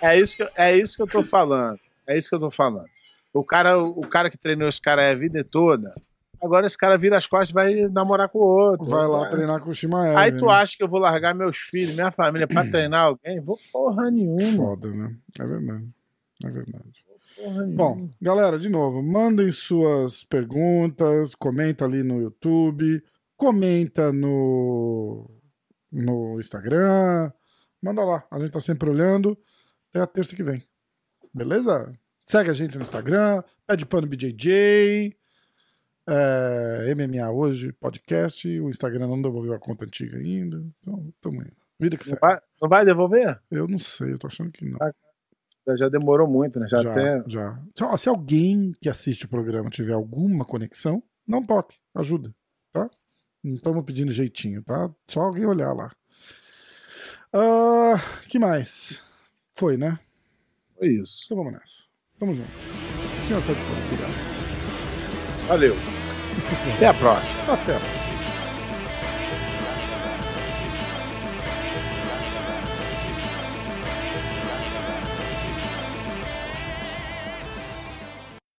É isso, que, eu- é isso que eu tô falando. É isso que eu tô falando. O cara, o cara que treinou esse cara a vida toda, agora esse cara vira as costas e vai namorar com o outro. Vai lá treinar com o Shimaev. Aí tu né? acha que eu vou largar meus filhos, minha família pra treinar alguém? Vou porra nenhuma. Foda, né? É verdade. É verdade. Bom, galera, de novo, mandem suas perguntas, comenta ali no YouTube, comenta no, no Instagram, manda lá, a gente tá sempre olhando. Até a terça que vem. Beleza? Segue a gente no Instagram, pede pano BJJ, é, MMA hoje, podcast. O Instagram não devolveu a conta antiga ainda. Então, tamo indo. Vida que Não segue. vai, não vai devolver? Eu não sei, eu tô achando que não. Já, já demorou muito, né? Já, já, até. já. Se, se alguém que assiste o programa tiver alguma conexão, não toque, ajuda, tá? Não estamos pedindo jeitinho, tá? Só alguém olhar lá. Ah, que mais? Foi, né? Foi isso. Então vamos nessa. Tamo junto. Senhor, tá de fora. Obrigado. Valeu. Até a próxima. Até a próxima.